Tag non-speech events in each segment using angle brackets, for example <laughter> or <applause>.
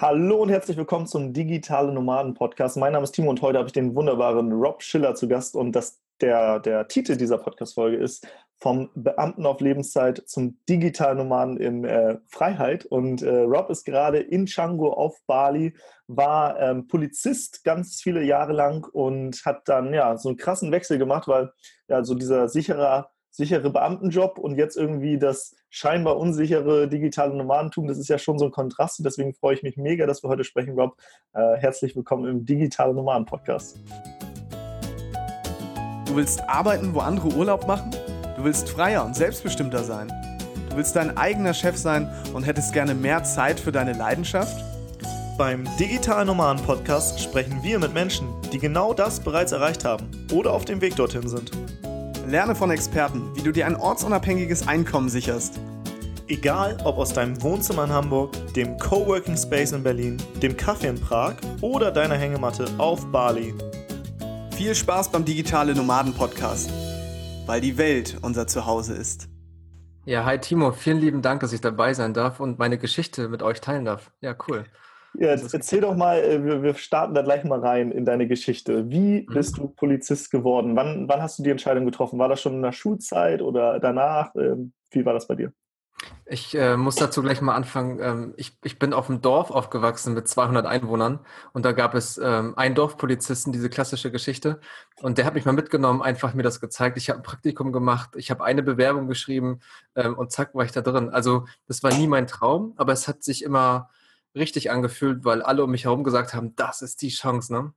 Hallo und herzlich willkommen zum Digitale Nomaden Podcast. Mein Name ist Timo und heute habe ich den wunderbaren Rob Schiller zu Gast und das, der, der Titel dieser Podcast-Folge ist Vom Beamten auf Lebenszeit zum Digitalen Nomaden in äh, Freiheit. Und äh, Rob ist gerade in Canggu auf Bali, war ähm, Polizist ganz viele Jahre lang und hat dann ja so einen krassen Wechsel gemacht, weil ja so dieser sicherer sichere Beamtenjob und jetzt irgendwie das scheinbar unsichere digitale Nomadentum, das ist ja schon so ein Kontrast. Und deswegen freue ich mich mega, dass wir heute sprechen, Rob. Äh, herzlich willkommen im Digitale Nomaden Podcast. Du willst arbeiten, wo andere Urlaub machen? Du willst freier und selbstbestimmter sein? Du willst dein eigener Chef sein und hättest gerne mehr Zeit für deine Leidenschaft? Beim Digital Nomaden Podcast sprechen wir mit Menschen, die genau das bereits erreicht haben oder auf dem Weg dorthin sind. Lerne von Experten, wie du dir ein ortsunabhängiges Einkommen sicherst. Egal ob aus deinem Wohnzimmer in Hamburg, dem Coworking Space in Berlin, dem Kaffee in Prag oder deiner Hängematte auf Bali. Viel Spaß beim Digitale Nomaden Podcast, weil die Welt unser Zuhause ist. Ja, hi Timo, vielen lieben Dank, dass ich dabei sein darf und meine Geschichte mit euch teilen darf. Ja, cool. Ja, erzähl doch mal, äh, wir, wir, starten da gleich mal rein in deine Geschichte. Wie mhm. bist du Polizist geworden? Wann, wann hast du die Entscheidung getroffen? War das schon in der Schulzeit oder danach? Ähm, wie war das bei dir? Ich äh, muss dazu gleich mal anfangen. Ähm, ich, ich bin auf dem Dorf aufgewachsen mit 200 Einwohnern und da gab es ähm, einen Dorfpolizisten, diese klassische Geschichte. Und der hat mich mal mitgenommen, einfach mir das gezeigt. Ich habe ein Praktikum gemacht, ich habe eine Bewerbung geschrieben ähm, und zack war ich da drin. Also das war nie mein Traum, aber es hat sich immer richtig angefühlt, weil alle um mich herum gesagt haben, das ist die Chance, ne?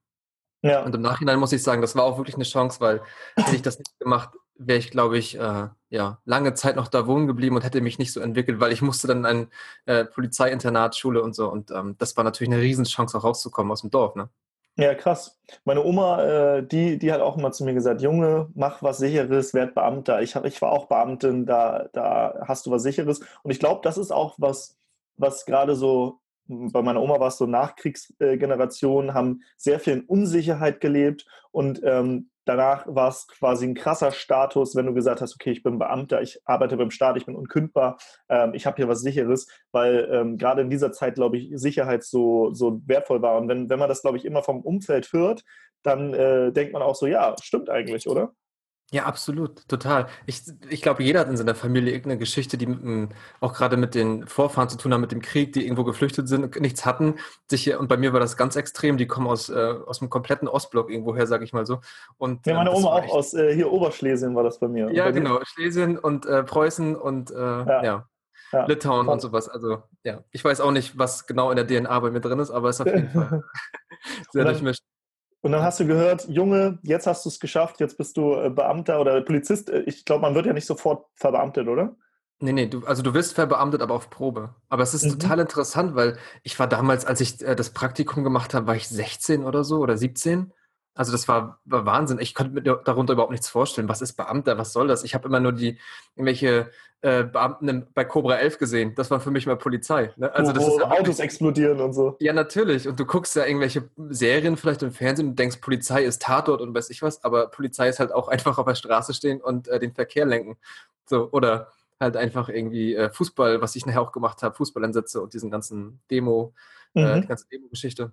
Ja. Und im Nachhinein muss ich sagen, das war auch wirklich eine Chance, weil hätte ich das nicht gemacht, wäre ich, glaube ich, äh, ja, lange Zeit noch da wohnen geblieben und hätte mich nicht so entwickelt, weil ich musste dann ein äh, Polizeiinternat, und so. Und ähm, das war natürlich eine Riesenchance, auch rauszukommen aus dem Dorf, ne? Ja, krass. Meine Oma, äh, die, die hat auch immer zu mir gesagt, Junge, mach was Sicheres, werd Beamter. Ich, hab, ich war auch Beamtin, da, da hast du was Sicheres. Und ich glaube, das ist auch was, was gerade so bei meiner Oma war es so Nachkriegsgenerationen, haben sehr viel in Unsicherheit gelebt und ähm, danach war es quasi ein krasser Status, wenn du gesagt hast, okay, ich bin Beamter, ich arbeite beim Staat, ich bin unkündbar, ähm, ich habe hier was Sicheres, weil ähm, gerade in dieser Zeit, glaube ich, Sicherheit so, so wertvoll war. Und wenn, wenn man das, glaube ich, immer vom Umfeld hört, dann äh, denkt man auch so, ja, stimmt eigentlich, oder? Ja, absolut, total. Ich, ich glaube, jeder hat in seiner Familie irgendeine Geschichte, die mit, auch gerade mit den Vorfahren zu tun hat, mit dem Krieg, die irgendwo geflüchtet sind, nichts hatten. Sich hier, und bei mir war das ganz extrem. Die kommen aus, äh, aus dem kompletten Ostblock irgendwoher, sage ich mal so. Und, ja, meine ähm, Oma auch aus äh, hier Oberschlesien war das bei mir. Ja, genau. Schlesien und äh, Preußen und äh, ja. ja. Ja. Litauen und sowas. Also ja, ich weiß auch nicht, was genau in der DNA bei mir drin ist, aber es ist auf jeden Fall <laughs> <laughs> sehr durchmischt. Und dann hast du gehört, Junge, jetzt hast du es geschafft, jetzt bist du äh, Beamter oder Polizist. Äh, ich glaube, man wird ja nicht sofort verbeamtet, oder? Nee, nee, du, also du wirst verbeamtet, aber auf Probe. Aber es ist mhm. total interessant, weil ich war damals, als ich äh, das Praktikum gemacht habe, war ich 16 oder so oder 17. Also das war, war Wahnsinn. Ich konnte mir darunter überhaupt nichts vorstellen. Was ist Beamter? Was soll das? Ich habe immer nur die irgendwelche äh, Beamten bei Cobra 11 gesehen. Das war für mich mal Polizei. Ne? Also das ist Autos explodieren und so. Ja, natürlich. Und du guckst ja irgendwelche Serien vielleicht im Fernsehen und denkst, Polizei ist Tatort und weiß ich was. Aber Polizei ist halt auch einfach auf der Straße stehen und äh, den Verkehr lenken. So oder halt einfach irgendwie äh, Fußball, was ich nachher auch gemacht habe, Fußballansätze und diesen ganzen Demo, äh, mhm. die ganze Demo-Geschichte.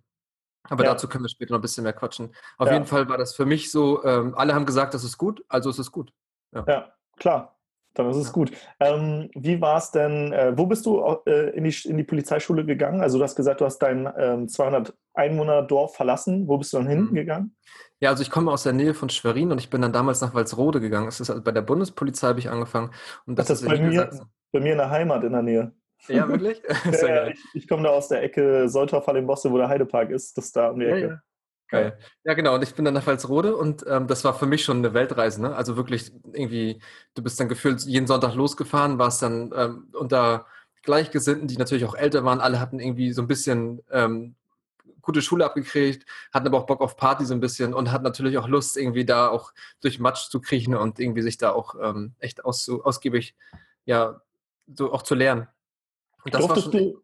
Aber ja. dazu können wir später noch ein bisschen mehr quatschen. Auf ja. jeden Fall war das für mich so, ähm, alle haben gesagt, das ist gut, also ist es gut. Ja, ja klar. Dann ist es gut. Ähm, wie war es denn, äh, wo bist du äh, in, die, in die Polizeischule gegangen? Also du hast gesagt, du hast dein ähm, 200 Einwohner Dorf verlassen. Wo bist du dann hinten mhm. gegangen? Ja, also ich komme aus der Nähe von Schwerin und ich bin dann damals nach Walsrode gegangen. Es ist also bei der Bundespolizei habe ich angefangen. Und das, das ist bei mir, bei mir in der Heimat in der Nähe. Ja, wirklich? <laughs> <laughs> ja, ich, ich komme da aus der Ecke Soltau in Bosse, wo der Heidepark ist. Das ist da um die Ecke. Ja, ja. Geil. Ja, genau. Und ich bin dann nach Walsrode und ähm, das war für mich schon eine Weltreise. Ne? Also wirklich irgendwie, du bist dann gefühlt jeden Sonntag losgefahren, warst dann ähm, unter Gleichgesinnten, die natürlich auch älter waren. Alle hatten irgendwie so ein bisschen ähm, gute Schule abgekriegt, hatten aber auch Bock auf Party so ein bisschen und hatten natürlich auch Lust, irgendwie da auch durch Matsch zu kriechen und irgendwie sich da auch ähm, echt aus, ausgiebig, ja, so auch zu lernen. Durftest du,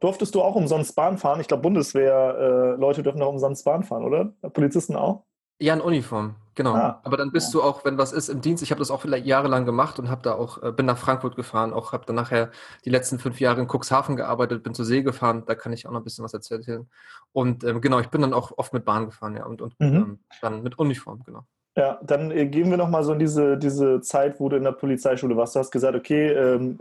durftest du auch umsonst Bahn fahren? Ich glaube, Bundeswehr-Leute äh, dürfen auch umsonst Bahn fahren, oder? Polizisten auch? Ja, in Uniform, genau. Ah, Aber dann bist ja. du auch, wenn was ist, im Dienst. Ich habe das auch jahrelang gemacht und habe da auch, äh, bin nach Frankfurt gefahren, auch habe dann nachher die letzten fünf Jahre in Cuxhaven gearbeitet, bin zur See gefahren, da kann ich auch noch ein bisschen was erzählen. Und ähm, genau, ich bin dann auch oft mit Bahn gefahren, ja, und, und mhm. ähm, dann mit Uniform, genau. Ja, dann äh, gehen wir nochmal so in diese, diese Zeit, wo du in der Polizeischule warst. Du hast gesagt, okay, ähm,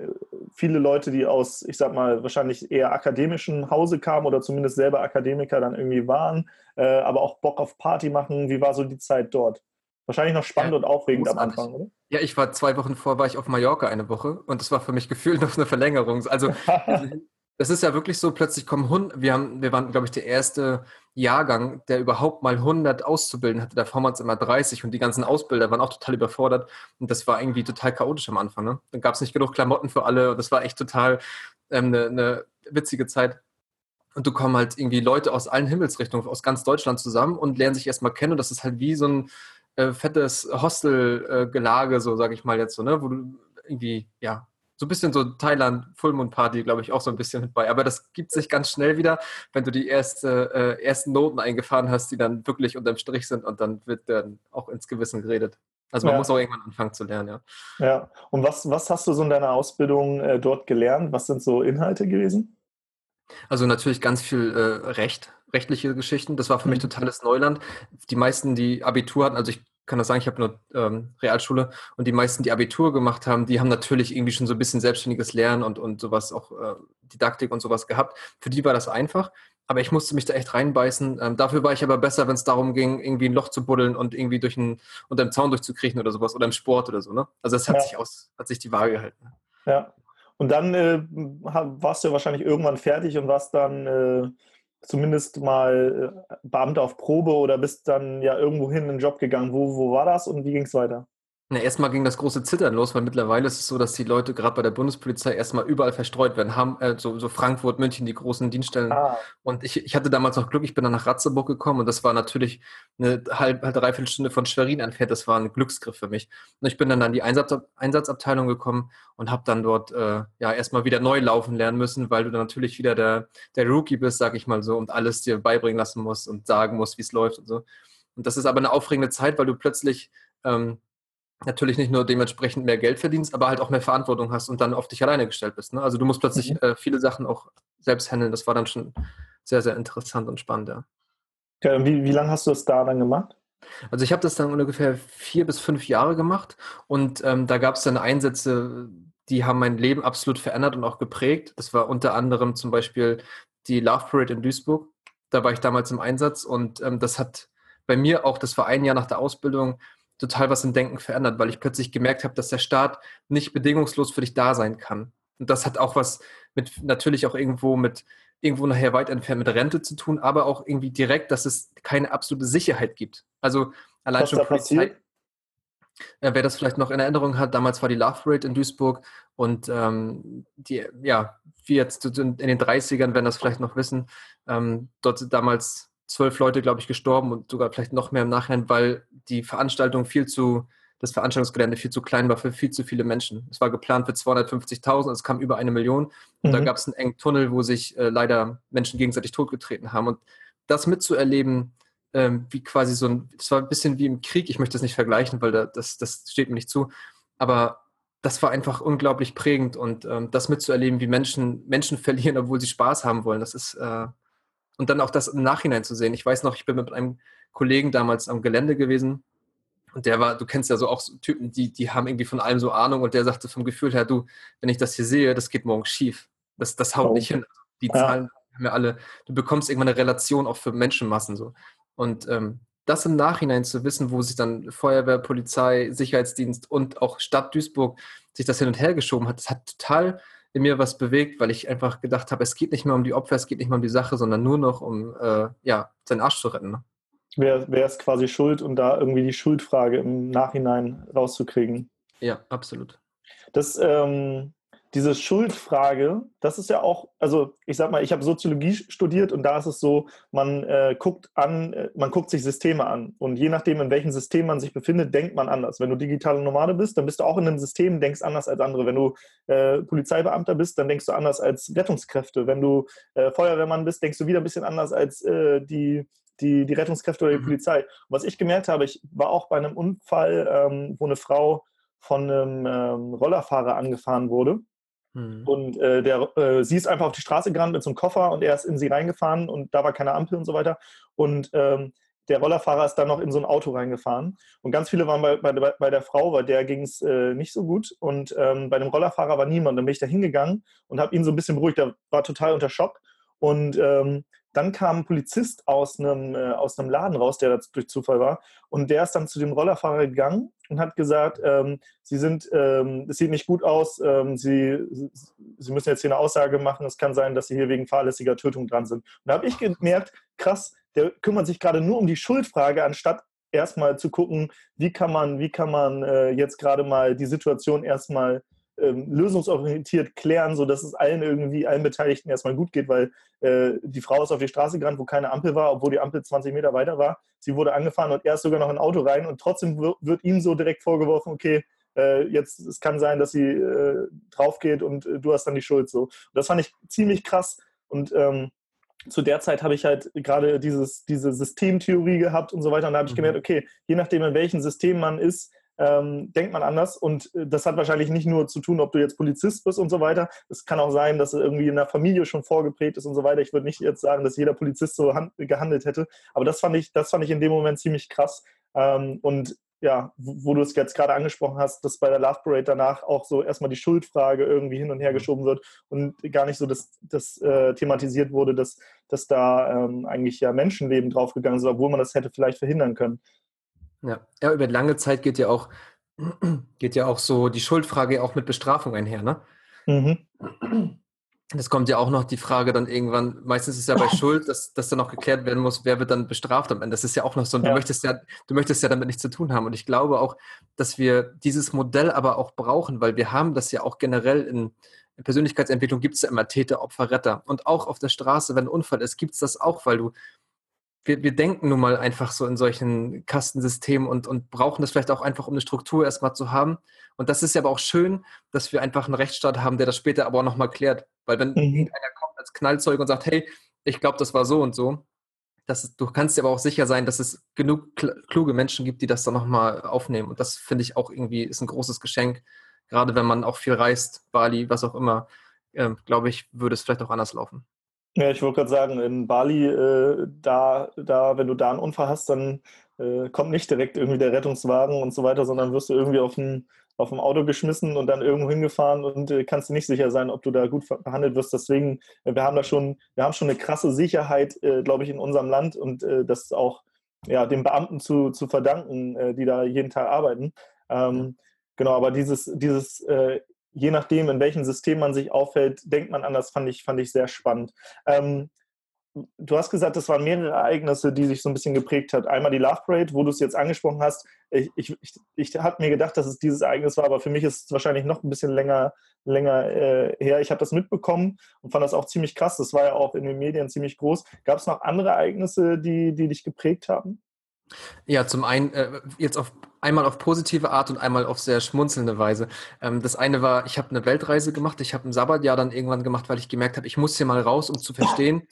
viele Leute, die aus, ich sag mal, wahrscheinlich eher akademischen Hause kamen oder zumindest selber Akademiker dann irgendwie waren, äh, aber auch Bock auf Party machen. Wie war so die Zeit dort? Wahrscheinlich noch spannend ja, und aufregend am Anfang, oder? Ja, ich war zwei Wochen vor, war ich auf Mallorca eine Woche und das war für mich gefühlt noch eine Verlängerung. Also <laughs> das ist ja wirklich so, plötzlich kommen Hund, wir haben, wir waren, glaube ich, der erste Jahrgang, der überhaupt mal 100 auszubilden hatte. Davor waren es immer 30 und die ganzen Ausbilder waren auch total überfordert und das war irgendwie total chaotisch am Anfang. Ne? Dann gab es nicht genug Klamotten für alle und das war echt total ähm, eine, eine witzige Zeit. Und du kommen halt irgendwie Leute aus allen Himmelsrichtungen, aus ganz Deutschland zusammen und lernen sich erstmal kennen. Und das ist halt wie so ein, äh, fettes Hostelgelage, äh, so sage ich mal jetzt so, ne? Wo du irgendwie, ja, so ein bisschen so Thailand Fullmond Party, glaube ich, auch so ein bisschen mit bei. Aber das gibt sich ganz schnell wieder, wenn du die erste, äh, ersten Noten eingefahren hast, die dann wirklich unterm Strich sind und dann wird dann auch ins Gewissen geredet. Also man ja. muss auch irgendwann anfangen zu lernen, ja. Ja. Und was, was hast du so in deiner Ausbildung äh, dort gelernt? Was sind so Inhalte gewesen? Also natürlich ganz viel äh, Recht, rechtliche Geschichten. Das war für mhm. mich totales Neuland. Die meisten, die Abitur hatten, also ich kann das sagen, ich habe nur ähm, Realschule und die meisten, die Abitur gemacht haben, die haben natürlich irgendwie schon so ein bisschen selbstständiges Lernen und, und sowas, auch äh, Didaktik und sowas gehabt. Für die war das einfach, aber ich musste mich da echt reinbeißen. Ähm, dafür war ich aber besser, wenn es darum ging, irgendwie ein Loch zu buddeln und irgendwie durch einen, unter dem Zaun durchzukriechen oder sowas oder im Sport oder so. Ne? Also es hat ja. sich aus, hat sich die Waage gehalten. Ja. Und dann äh, warst du wahrscheinlich irgendwann fertig und warst dann äh, zumindest mal äh, Beamter auf Probe oder bist dann ja irgendwo hin in den Job gegangen. Wo, wo war das und wie ging es weiter? Na, erstmal ging das große Zittern los, weil mittlerweile ist es so, dass die Leute gerade bei der Bundespolizei erstmal überall verstreut werden. Haben, äh, so, so, Frankfurt, München, die großen Dienststellen. Ah. Und ich, ich hatte damals noch Glück, ich bin dann nach Ratzeburg gekommen und das war natürlich eine halbe, halb, dreiviertel Stunde von Schwerin entfernt. Das war ein Glücksgriff für mich. Und ich bin dann an die Einsatz, Einsatzabteilung gekommen und habe dann dort äh, ja erstmal wieder neu laufen lernen müssen, weil du dann natürlich wieder der, der Rookie bist, sag ich mal so, und alles dir beibringen lassen musst und sagen musst, wie es läuft und so. Und das ist aber eine aufregende Zeit, weil du plötzlich ähm, natürlich nicht nur dementsprechend mehr Geld verdienst, aber halt auch mehr Verantwortung hast und dann auf dich alleine gestellt bist. Ne? Also du musst plötzlich mhm. äh, viele Sachen auch selbst handeln. Das war dann schon sehr, sehr interessant und spannend, ja. Okay, wie, wie lange hast du das da dann gemacht? Also ich habe das dann ungefähr vier bis fünf Jahre gemacht und ähm, da gab es dann Einsätze, die haben mein Leben absolut verändert und auch geprägt. Das war unter anderem zum Beispiel die Love Parade in Duisburg. Da war ich damals im Einsatz und ähm, das hat bei mir auch, das war ein Jahr nach der Ausbildung, total was im Denken verändert, weil ich plötzlich gemerkt habe, dass der Staat nicht bedingungslos für dich da sein kann. Und das hat auch was mit, natürlich auch irgendwo mit, irgendwo nachher weit entfernt mit Rente zu tun, aber auch irgendwie direkt, dass es keine absolute Sicherheit gibt. Also allein was schon Polizei. Äh, wer das vielleicht noch in Erinnerung hat, damals war die Love Rate in Duisburg und ähm, die, ja, wie jetzt in den 30ern, wenn das vielleicht noch wissen, ähm, dort damals zwölf Leute, glaube ich, gestorben und sogar vielleicht noch mehr im Nachhinein, weil die Veranstaltung viel zu, das Veranstaltungsgelände viel zu klein war für viel zu viele Menschen. Es war geplant für 250.000, es kam über eine Million und mhm. da gab es einen engen Tunnel, wo sich äh, leider Menschen gegenseitig totgetreten haben. Und das mitzuerleben, ähm, wie quasi so ein, das war ein bisschen wie im Krieg, ich möchte das nicht vergleichen, weil da, das, das steht mir nicht zu, aber das war einfach unglaublich prägend und ähm, das mitzuerleben, wie Menschen Menschen <laughs> verlieren, obwohl sie Spaß haben wollen, das ist, äh, und dann auch das im Nachhinein zu sehen. Ich weiß noch, ich bin mit einem Kollegen damals am Gelände gewesen und der war, du kennst ja so auch so Typen, die, die haben irgendwie von allem so Ahnung und der sagte vom Gefühl her, du, wenn ich das hier sehe, das geht morgen schief. Das, das haut oh. nicht hin. Die ja. Zahlen haben ja alle, du bekommst irgendwann eine Relation auch für Menschenmassen so. Und ähm, das im Nachhinein zu wissen, wo sich dann Feuerwehr, Polizei, Sicherheitsdienst und auch Stadt Duisburg sich das hin und her geschoben hat, das hat total in mir was bewegt, weil ich einfach gedacht habe, es geht nicht mehr um die Opfer, es geht nicht mehr um die Sache, sondern nur noch um äh, ja, seinen Arsch zu retten. Ne? Wer, wer ist quasi schuld und da irgendwie die Schuldfrage im Nachhinein rauszukriegen? Ja, absolut. Das, ähm, diese Schuldfrage, das ist ja auch, also ich sag mal, ich habe Soziologie studiert und da ist es so, man äh, guckt an, äh, man guckt sich Systeme an und je nachdem, in welchem System man sich befindet, denkt man anders. Wenn du digitale Nomade bist, dann bist du auch in einem System, denkst anders als andere. Wenn du äh, Polizeibeamter bist, dann denkst du anders als Rettungskräfte. Wenn du äh, Feuerwehrmann bist, denkst du wieder ein bisschen anders als äh, die die, die Rettungskräfte oder die Mhm. Polizei. Und was ich gemerkt habe, ich war auch bei einem Unfall, ähm, wo eine Frau von einem ähm, Rollerfahrer angefahren wurde. Mhm. Und äh, der, äh, sie ist einfach auf die Straße gerannt mit so einem Koffer und er ist in sie reingefahren und da war keine Ampel und so weiter. Und ähm, der Rollerfahrer ist dann noch in so ein Auto reingefahren. Und ganz viele waren bei, bei, bei der Frau, bei der ging es äh, nicht so gut. Und ähm, bei dem Rollerfahrer war niemand. Dann bin ich da hingegangen und habe ihn so ein bisschen beruhigt. Der war total unter Schock. Und ähm, dann kam ein Polizist aus einem, äh, aus einem Laden raus, der da durch Zufall war. Und der ist dann zu dem Rollerfahrer gegangen und hat gesagt, ähm, Sie sind, ähm, es sieht nicht gut aus, ähm, Sie, Sie müssen jetzt hier eine Aussage machen. Es kann sein, dass Sie hier wegen fahrlässiger Tötung dran sind. Und da habe ich gemerkt, krass, der kümmert sich gerade nur um die Schuldfrage, anstatt erstmal zu gucken, wie kann man, wie kann man äh, jetzt gerade mal die Situation erstmal ähm, lösungsorientiert klären, sodass es allen irgendwie, allen Beteiligten erstmal gut geht, weil äh, die Frau ist auf die Straße gerannt, wo keine Ampel war, obwohl die Ampel 20 Meter weiter war. Sie wurde angefahren und er ist sogar noch in ein Auto rein und trotzdem wird, ihm so direkt vorgeworfen, okay, äh, jetzt, es kann sein, dass sie äh, drauf geht und äh, du hast dann die Schuld so. Und das fand ich ziemlich krass und ähm, zu der Zeit habe ich halt gerade dieses, diese Systemtheorie gehabt und so weiter. Und da habe ich Mhm. gemerkt, okay, je nachdem, in welchem System man ist, ähm, denkt man anders. Und äh, das hat wahrscheinlich nicht nur zu tun, ob du jetzt Polizist bist und so weiter. Es kann auch sein, dass es irgendwie in der Familie schon vorgeprägt ist und so weiter. Ich würde nicht jetzt sagen, dass jeder Polizist so hand, gehandelt hätte. Aber das fand ich, das fand ich in dem Moment ziemlich krass. Ähm, und ja, wo, wo du es jetzt gerade angesprochen hast, dass bei der Love Parade danach auch so erstmal die Schuldfrage irgendwie hin und her geschoben wird und gar nicht so das, das äh, thematisiert wurde, dass, dass da ähm, eigentlich ja Menschenleben draufgegangen sind, obwohl man das hätte vielleicht verhindern können. Ja. ja, über lange Zeit geht ja auch, <clears throat> geht ja auch so die Schuldfrage auch mit Bestrafung einher, ne? Mhm. Das kommt ja auch noch die Frage dann irgendwann, meistens ist es ja bei <laughs> Schuld, dass, dass dann noch geklärt werden muss, wer wird dann bestraft am Ende. Das ist ja auch noch so, Ja. du möchtest ja, du möchtest ja damit nichts zu tun haben. Und ich glaube auch, dass wir dieses Modell aber auch brauchen, weil wir haben das ja auch generell in, in Persönlichkeitsentwicklung gibt es ja immer Täter, Opfer, Retter. Und auch auf der Straße, wenn ein Unfall ist, gibt es das auch, weil du, wir, wir denken nun mal einfach so in solchen Kastensystemen und, und brauchen das vielleicht auch einfach, um eine Struktur erstmal zu haben. Und das ist ja aber auch schön, dass wir einfach einen Rechtsstaat haben, der das später aber auch nochmal klärt. Weil wenn Mhm. irgendeiner kommt als Knallzeug und sagt, hey, ich glaube, das war so und so, das du kannst dir aber auch sicher sein, dass es genug kl- kluge Menschen gibt, die das dann nochmal aufnehmen. Und das finde ich auch irgendwie ist ein großes Geschenk. Gerade wenn man auch viel reist, Bali, was auch immer, ähm, glaube ich, würde es vielleicht auch anders laufen. Ja, ich wollte gerade sagen, in Bali, äh, da, da, wenn du da einen Unfall hast, dann äh, kommt nicht direkt irgendwie der Rettungswagen und so weiter, sondern wirst du irgendwie auf ein, auf ein Auto geschmissen und dann irgendwo hingefahren und äh, kannst dir nicht sicher sein, ob du da gut behandelt wirst. Deswegen, äh, wir haben da schon, wir haben schon eine krasse Sicherheit, äh, glaube ich, in unserem Land und äh, das ist auch ja, den Beamten zu, zu verdanken, die da jeden Tag arbeiten. Ähm, genau, aber dieses, dieses je nachdem, in welchem System man sich aufhält, denkt man anders, fand ich, fand ich sehr spannend. Ähm, du hast gesagt, es waren mehrere Ereignisse, die sich so ein bisschen geprägt hat. Einmal die Love Parade, wo du es jetzt angesprochen hast. Ich, ich, ich, ich habe mir gedacht, dass es dieses Ereignis war, aber für mich ist es wahrscheinlich noch ein bisschen länger, länger äh, her. Ich habe das mitbekommen und fand das auch ziemlich krass. Das war ja auch in den Medien ziemlich groß. Gab es noch andere Ereignisse, die, die dich geprägt haben? Ja, zum einen äh, jetzt auf einmal auf positive Art und einmal auf sehr schmunzelnde Weise. Ähm, das eine war, ich habe eine Weltreise gemacht, ich habe ein Sabbatjahr dann irgendwann gemacht, weil ich gemerkt habe, ich muss hier mal raus, um zu verstehen,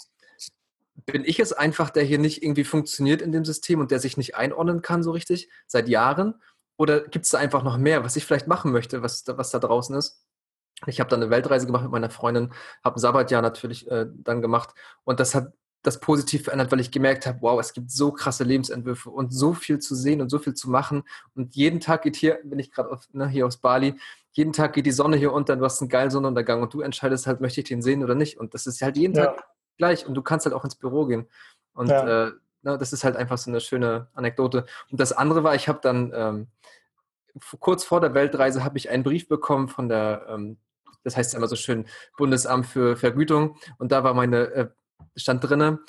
bin ich es einfach, der hier nicht irgendwie funktioniert in dem System und der sich nicht einordnen kann so richtig seit Jahren? Oder gibt es da einfach noch mehr, was ich vielleicht machen möchte, was, da- was da draußen ist? Ich habe dann eine Weltreise gemacht mit meiner Freundin, habe ein Sabbatjahr natürlich äh, dann gemacht und das hat das positiv verändert, weil ich gemerkt habe, wow, es gibt so krasse Lebensentwürfe und so viel zu sehen und so viel zu machen. Und jeden Tag geht hier, bin ich gerade ne, hier aus Bali, jeden Tag geht die Sonne hier unter, du hast einen geilen Sonnenuntergang und du entscheidest halt, möchte ich den sehen oder nicht. Und das ist halt jeden Ja. Tag gleich und du kannst halt auch ins Büro gehen. Und Ja. äh, na, das ist halt einfach so eine schöne Anekdote. Und das andere war, ich habe dann ähm, kurz vor der Weltreise habe ich einen Brief bekommen von der, ähm, das heißt immer so schön, Bundesamt für Vergütung. Und da war meine, äh, stand drinne,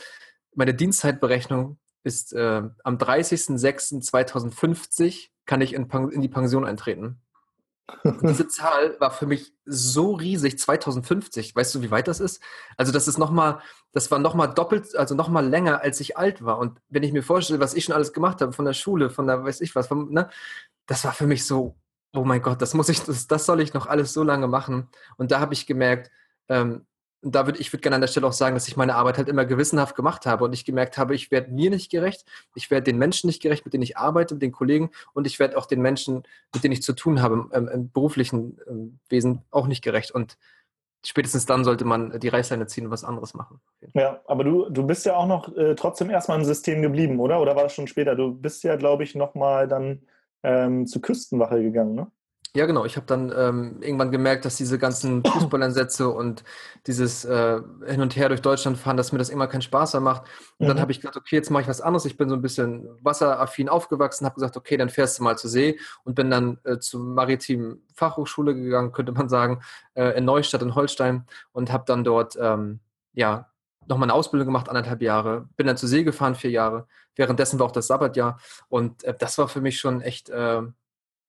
meine Dienstzeitberechnung ist äh, am 30.06.2050 kann ich in, in die Pension eintreten. Und diese <laughs> Zahl war für mich so riesig, 2050. Weißt du, wie weit das ist? Also das ist noch mal, das war noch mal doppelt, also noch mal länger, als ich alt war. Und wenn ich mir vorstelle, was ich schon alles gemacht habe, von der Schule, von der, weiß ich was, vom, ne, das war für mich so, oh mein Gott, das muss ich, das, das soll ich noch alles so lange machen. Und da habe ich gemerkt, ähm, und da würde ich würde gerne an der Stelle auch sagen, dass ich meine Arbeit halt immer gewissenhaft gemacht habe und ich gemerkt habe, ich werde mir nicht gerecht, ich werde den Menschen nicht gerecht, mit denen ich arbeite, mit den Kollegen und ich werde auch den Menschen, mit denen ich zu tun habe im, im beruflichen ähm, Wesen auch nicht gerecht. Und spätestens dann sollte man die Reißleine ziehen und was anderes machen. Ja, aber du, du bist ja auch noch äh, trotzdem erstmal im System geblieben, oder? Oder war das schon später? Du bist ja, glaube ich, nochmal dann ähm, zur Küstenwache gegangen, ne? Ja, genau. Ich habe dann ähm, irgendwann gemerkt, dass diese ganzen <coughs> Fußballeinsätze und dieses äh, Hin und Her durch Deutschland fahren, dass mir das immer keinen Spaß mehr macht. Und mhm. dann habe ich gedacht, okay, jetzt mache ich was anderes. Ich bin so ein bisschen wasseraffin aufgewachsen, habe gesagt, okay, dann fährst du mal zur See und bin dann äh, zur maritimen Fachhochschule gegangen, <laughs> könnte man sagen, äh, in Neustadt in Holstein und habe dann dort ähm, ja nochmal eine Ausbildung gemacht, anderthalb Jahre. Bin dann zur See gefahren, vier Jahre. Währenddessen war auch das Sabbatjahr. Und äh, das war für mich schon echt äh,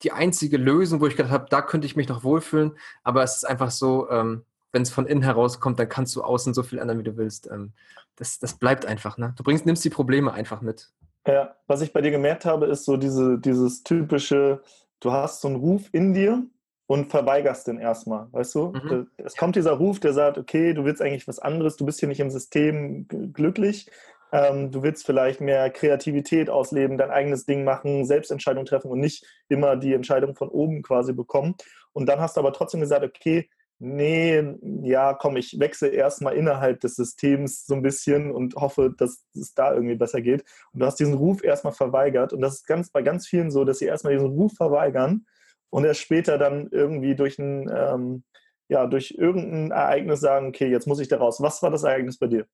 die einzige Lösung, wo ich gedacht habe, da könnte ich mich noch wohlfühlen. Aber es ist einfach so, ähm, wenn es von innen herauskommt, dann kannst du außen so viel ändern, wie du willst. Ähm, das, das bleibt einfach. Ne? Du bringst, nimmst die Probleme einfach mit. Ja, was ich bei dir gemerkt habe, ist so diese, dieses typische, du hast so einen Ruf in dir und verweigerst den erstmal, weißt du? Mhm. Es kommt dieser Ruf, der sagt, okay, du willst eigentlich was anderes, du bist hier nicht im System glücklich, ähm, du willst vielleicht mehr Kreativität ausleben, dein eigenes Ding machen, Selbstentscheidungen treffen und nicht immer die Entscheidung von oben quasi bekommen. Und dann hast du aber trotzdem gesagt, okay, nee, ja, komm, ich wechsle erstmal innerhalb des Systems so ein bisschen und hoffe, dass es da irgendwie besser geht. Und du hast diesen Ruf erstmal verweigert. Und das ist ganz bei ganz vielen so, dass sie erstmal diesen Ruf verweigern und erst später dann irgendwie durch ein, ähm, ja, durch irgendein Ereignis sagen, okay, jetzt muss ich da raus. Was war das Ereignis bei dir?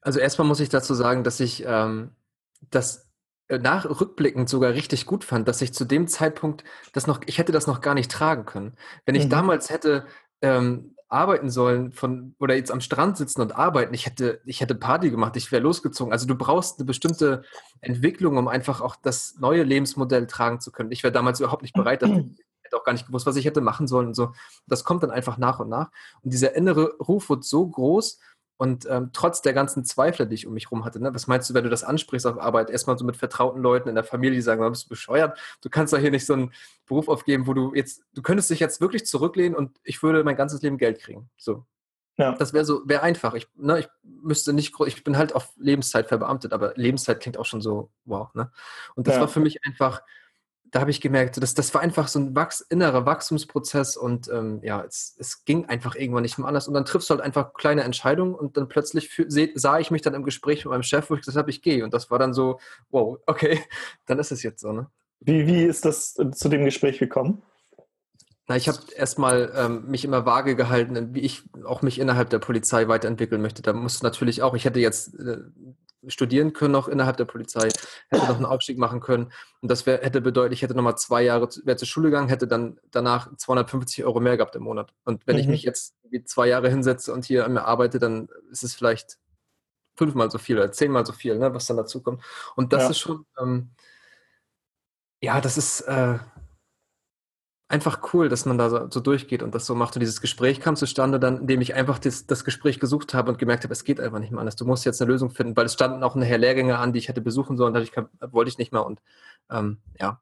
Also erstmal muss ich dazu sagen, dass ich ähm, das äh, nach rückblickend sogar richtig gut fand, dass ich zu dem Zeitpunkt das noch, ich hätte das noch gar nicht tragen können. Wenn ich mhm. damals hätte ähm, arbeiten sollen von oder jetzt am Strand sitzen und arbeiten, ich hätte, ich hätte Party gemacht, ich wäre losgezogen. Also du brauchst eine bestimmte Entwicklung, um einfach auch das neue Lebensmodell tragen zu können. Ich wäre damals überhaupt nicht bereit dafür. Ich <clears throat> hätte auch gar nicht gewusst, was ich hätte machen sollen und so. Das kommt dann einfach nach und nach. Und dieser innere Ruf wird so groß, und ähm, trotz der ganzen Zweifler, die ich um mich herum hatte, ne, was meinst du, wenn du das ansprichst auf Arbeit, erstmal so mit vertrauten Leuten in der Familie, die sagen, bist du bescheuert? Du kannst doch hier nicht so einen Beruf aufgeben, wo du jetzt, du könntest dich jetzt wirklich zurücklehnen und ich würde mein ganzes Leben Geld kriegen. So. Ja. Das wäre so, wäre einfach. Ich, ne, ich müsste nicht, ich bin halt auf Lebenszeit verbeamtet, aber Lebenszeit klingt auch schon so, wow. Ne? Und das ja. war für mich einfach, da habe ich gemerkt, das, das war einfach so ein Wachs, innerer Wachstumsprozess und ähm, ja, es, es ging einfach irgendwann nicht mehr anders. Und dann triffst du halt einfach kleine Entscheidungen und dann plötzlich für, seh, sah ich mich dann im Gespräch mit meinem Chef, wo ich gesagt habe, ich gehe. Und das war dann so, wow, okay, <laughs> dann ist es jetzt so. Ne? Wie, wie ist das zu dem Gespräch gekommen? Na, ich habe erstmal ähm, mich immer vage gehalten, wie ich auch mich innerhalb der Polizei weiterentwickeln möchte. Da musste natürlich auch, ich hätte jetzt äh, studieren können noch innerhalb der Polizei, hätte noch einen Aufstieg machen können. Und das wär, hätte bedeutet, ich hätte nochmal zwei Jahre wäre zur Schule gegangen, hätte dann danach 250 Euro mehr gehabt im Monat. Und wenn mhm. ich mich jetzt zwei Jahre hinsetze und hier an mir arbeite, dann ist es vielleicht fünfmal so viel oder zehnmal so viel, ne, was dann dazu kommt. Und das ja. ist schon, ähm, ja, das ist, äh, einfach cool, dass man da so, so, durchgeht und das so macht. Und dieses Gespräch kam zustande dann, indem ich einfach das, das Gespräch gesucht habe und gemerkt habe, es geht einfach nicht mehr anders. Du musst jetzt eine Lösung finden, weil es standen auch nachher Lehrgänge an, die ich hätte besuchen sollen, dadurch kam, wollte ich nicht mehr und ähm, ja,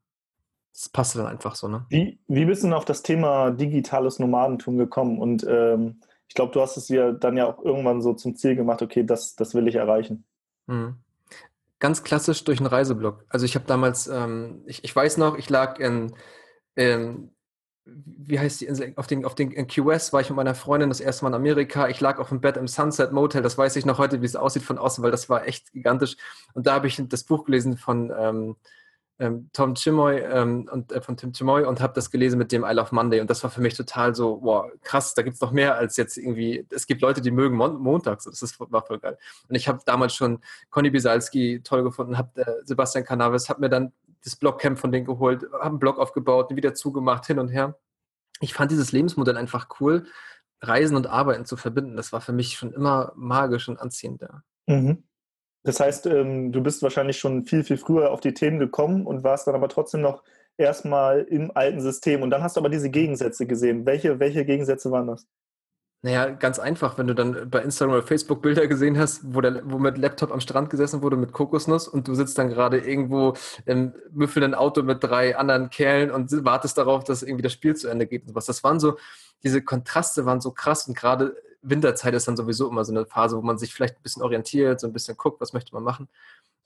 das passte dann einfach so. Ne? Wie, wie bist du denn auf das Thema digitales Nomadentum gekommen? Und ähm, ich glaube, du hast es dir dann ja auch irgendwann so zum Ziel gemacht, okay, das, das will ich erreichen. Mhm ganz klassisch durch einen Reiseblog. Also ich habe damals, ähm, ich, ich weiß noch, ich lag in, in wie heißt die Insel? Auf den, auf den in QS war ich mit meiner Freundin das erste Mal in Amerika. Ich lag auf dem Bett im Sunset Motel. Das weiß ich noch heute, wie es aussieht von außen, weil das war echt gigantisch. Und da habe ich das Buch gelesen von ähm, ähm, Tom Chimoy ähm, und äh, von Tim Chimoy und habe das gelesen mit dem I Love Monday. Und das war für mich total so, wow, krass, da gibt es noch mehr als jetzt irgendwie. Es gibt Leute, die mögen Mon montags. Das ist, war voll geil. Und ich habe damals schon Conny Bisalski toll gefunden, habe äh, Sebastian Canaves, habe mir dann das Blockcamp von denen geholt, habe einen Blog aufgebaut, wieder zugemacht, hin und her. Ich fand dieses Lebensmodell einfach cool, Reisen und Arbeiten zu verbinden. Das war für mich schon immer magisch und anziehend. Ja. Mhm. Das heißt, ähm, du bist wahrscheinlich schon viel, viel früher auf die Themen gekommen und warst dann aber trotzdem noch erstmal im alten System. Und dann hast du aber diese Gegensätze gesehen. Welche, welche Gegensätze waren das? Naja, ganz einfach, wenn du dann bei Instagram oder Facebook Bilder gesehen hast, wo, der, wo mit Laptop am Strand gesessen wurde mit Kokosnuss und du sitzt dann gerade irgendwo im müffelnden Auto mit drei anderen Kerlen und wartest darauf, dass irgendwie das Spiel zu Ende geht und was. Das waren so, diese Kontraste waren so krass und gerade Winterzeit ist dann sowieso immer so eine Phase, wo man sich vielleicht ein bisschen orientiert, so ein bisschen guckt, was möchte man machen.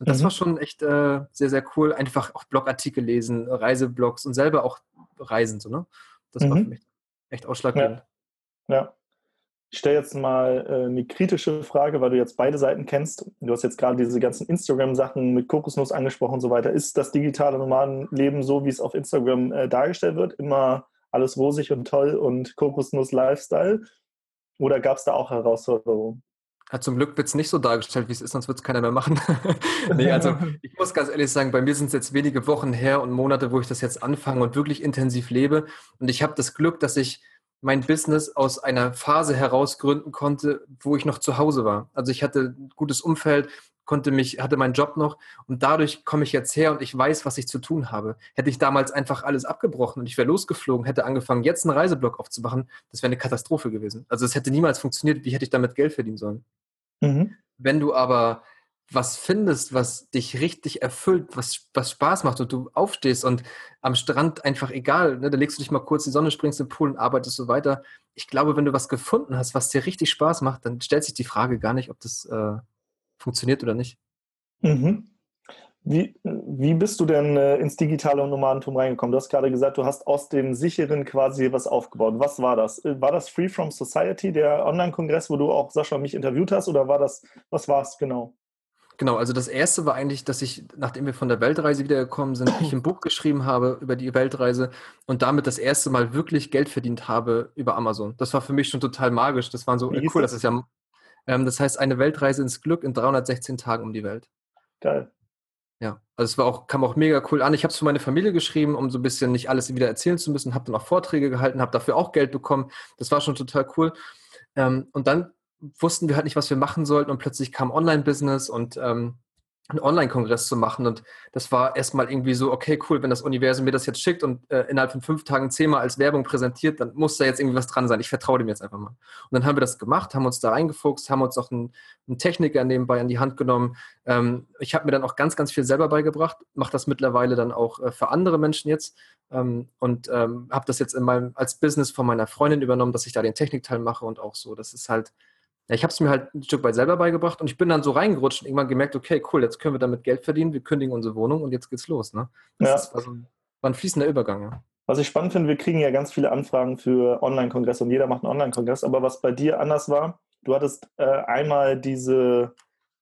Und das mhm. war schon echt äh, sehr, sehr cool. Einfach auch Blogartikel lesen, Reiseblogs und selber auch reisen. So, ne? Das mhm. war für mich echt ausschlaggebend. Ja. ja. Ich stelle jetzt mal äh, eine kritische Frage, weil du jetzt beide Seiten kennst. Du hast jetzt gerade diese ganzen Instagram-Sachen mit Kokosnuss angesprochen und so weiter. Ist das digitale Nomadenleben so, wie es auf Instagram äh, dargestellt wird? Immer alles rosig und toll und Kokosnuss-Lifestyle? Oder gab es da auch Herausforderungen? Ja, zum Glück wird es nicht so dargestellt, wie es ist, sonst wird es keiner mehr machen. <laughs> nee, also <laughs> ich muss ganz ehrlich sagen, bei mir sind es jetzt wenige Wochen her und Monate, wo ich das jetzt anfange und wirklich intensiv lebe. Und ich habe das Glück, dass ich mein Business aus einer Phase heraus gründen konnte, wo ich noch zu Hause war. Also ich hatte ein gutes Umfeld, konnte mich, hatte meinen Job noch und dadurch komme ich jetzt her und ich weiß, was ich zu tun habe. Hätte ich damals einfach alles abgebrochen und ich wäre losgeflogen, hätte angefangen, jetzt einen Reiseblock aufzumachen, das wäre eine Katastrophe gewesen. Also es hätte niemals funktioniert. Wie hätte ich damit Geld verdienen sollen? Mhm. Wenn du aber was findest, was dich richtig erfüllt, was, was Spaß macht und du aufstehst und am Strand einfach egal, ne, da legst du dich mal kurz in die Sonne, springst im Pool und arbeitest so weiter. Ich glaube, wenn du was gefunden hast, was dir richtig Spaß macht, dann stellt sich die Frage gar nicht, ob das äh, funktioniert oder nicht. Mhm. Wie, wie bist du denn äh, ins digitale Nomadentum reingekommen? Du hast gerade gesagt, du hast aus dem sicheren quasi was aufgebaut. Was war das? Äh, war das Free From Society, der Online-Kongress, wo du auch Sascha mich interviewt hast, oder war das, was war es genau? Genau, also das erste war eigentlich, dass ich, nachdem wir von der Weltreise wiedergekommen sind, ich ein Buch <clears throat> geschrieben habe über die Weltreise und damit das erste Mal wirklich Geld verdient habe über Amazon. Das war für mich schon total magisch. Das war so, äh, cool, das? das ist ja, ähm, das heißt eine Weltreise ins Glück in 316 Tagen um die Welt. Geil. Ja, also es war auch, kam auch mega cool an. Ich habe es für meine Familie geschrieben, um so ein bisschen nicht alles wieder erzählen zu müssen, habe dann auch Vorträge gehalten, habe dafür auch Geld bekommen. Das war schon total cool. Ähm, und dann wussten wir halt nicht, was wir machen sollten und plötzlich kam Online-Business und ähm, einen Online-Kongress zu machen. Und das war erstmal irgendwie so, okay, cool, wenn das Universum mir das jetzt schickt und äh, innerhalb von fünf Tagen zehnmal als Werbung präsentiert, dann muss da jetzt irgendwie was dran sein. Ich vertraue dem jetzt einfach mal. Und dann haben wir das gemacht, haben uns da reingefuchst, haben uns auch einen, einen Techniker nebenbei an die Hand genommen. Ähm, ich habe mir dann auch ganz, ganz viel selber beigebracht, mache das mittlerweile dann auch äh, für andere Menschen jetzt ähm, und ähm, habe das jetzt in meinem, als Business von meiner Freundin übernommen, dass ich da den Technikteil mache und auch so. Das ist halt ja, ich habe es mir halt ein Stück weit selber beigebracht und ich bin dann so reingerutscht und irgendwann gemerkt, okay, cool, jetzt können wir damit Geld verdienen, wir kündigen unsere Wohnung und jetzt geht's los. Ne? Das ja. ist, also, war ein fließender Übergang. Ja. Was ich spannend finde, wir kriegen ja ganz viele Anfragen für Online-Kongresse und jeder macht einen Online-Kongress, aber was bei dir anders war, du hattest äh, einmal diese,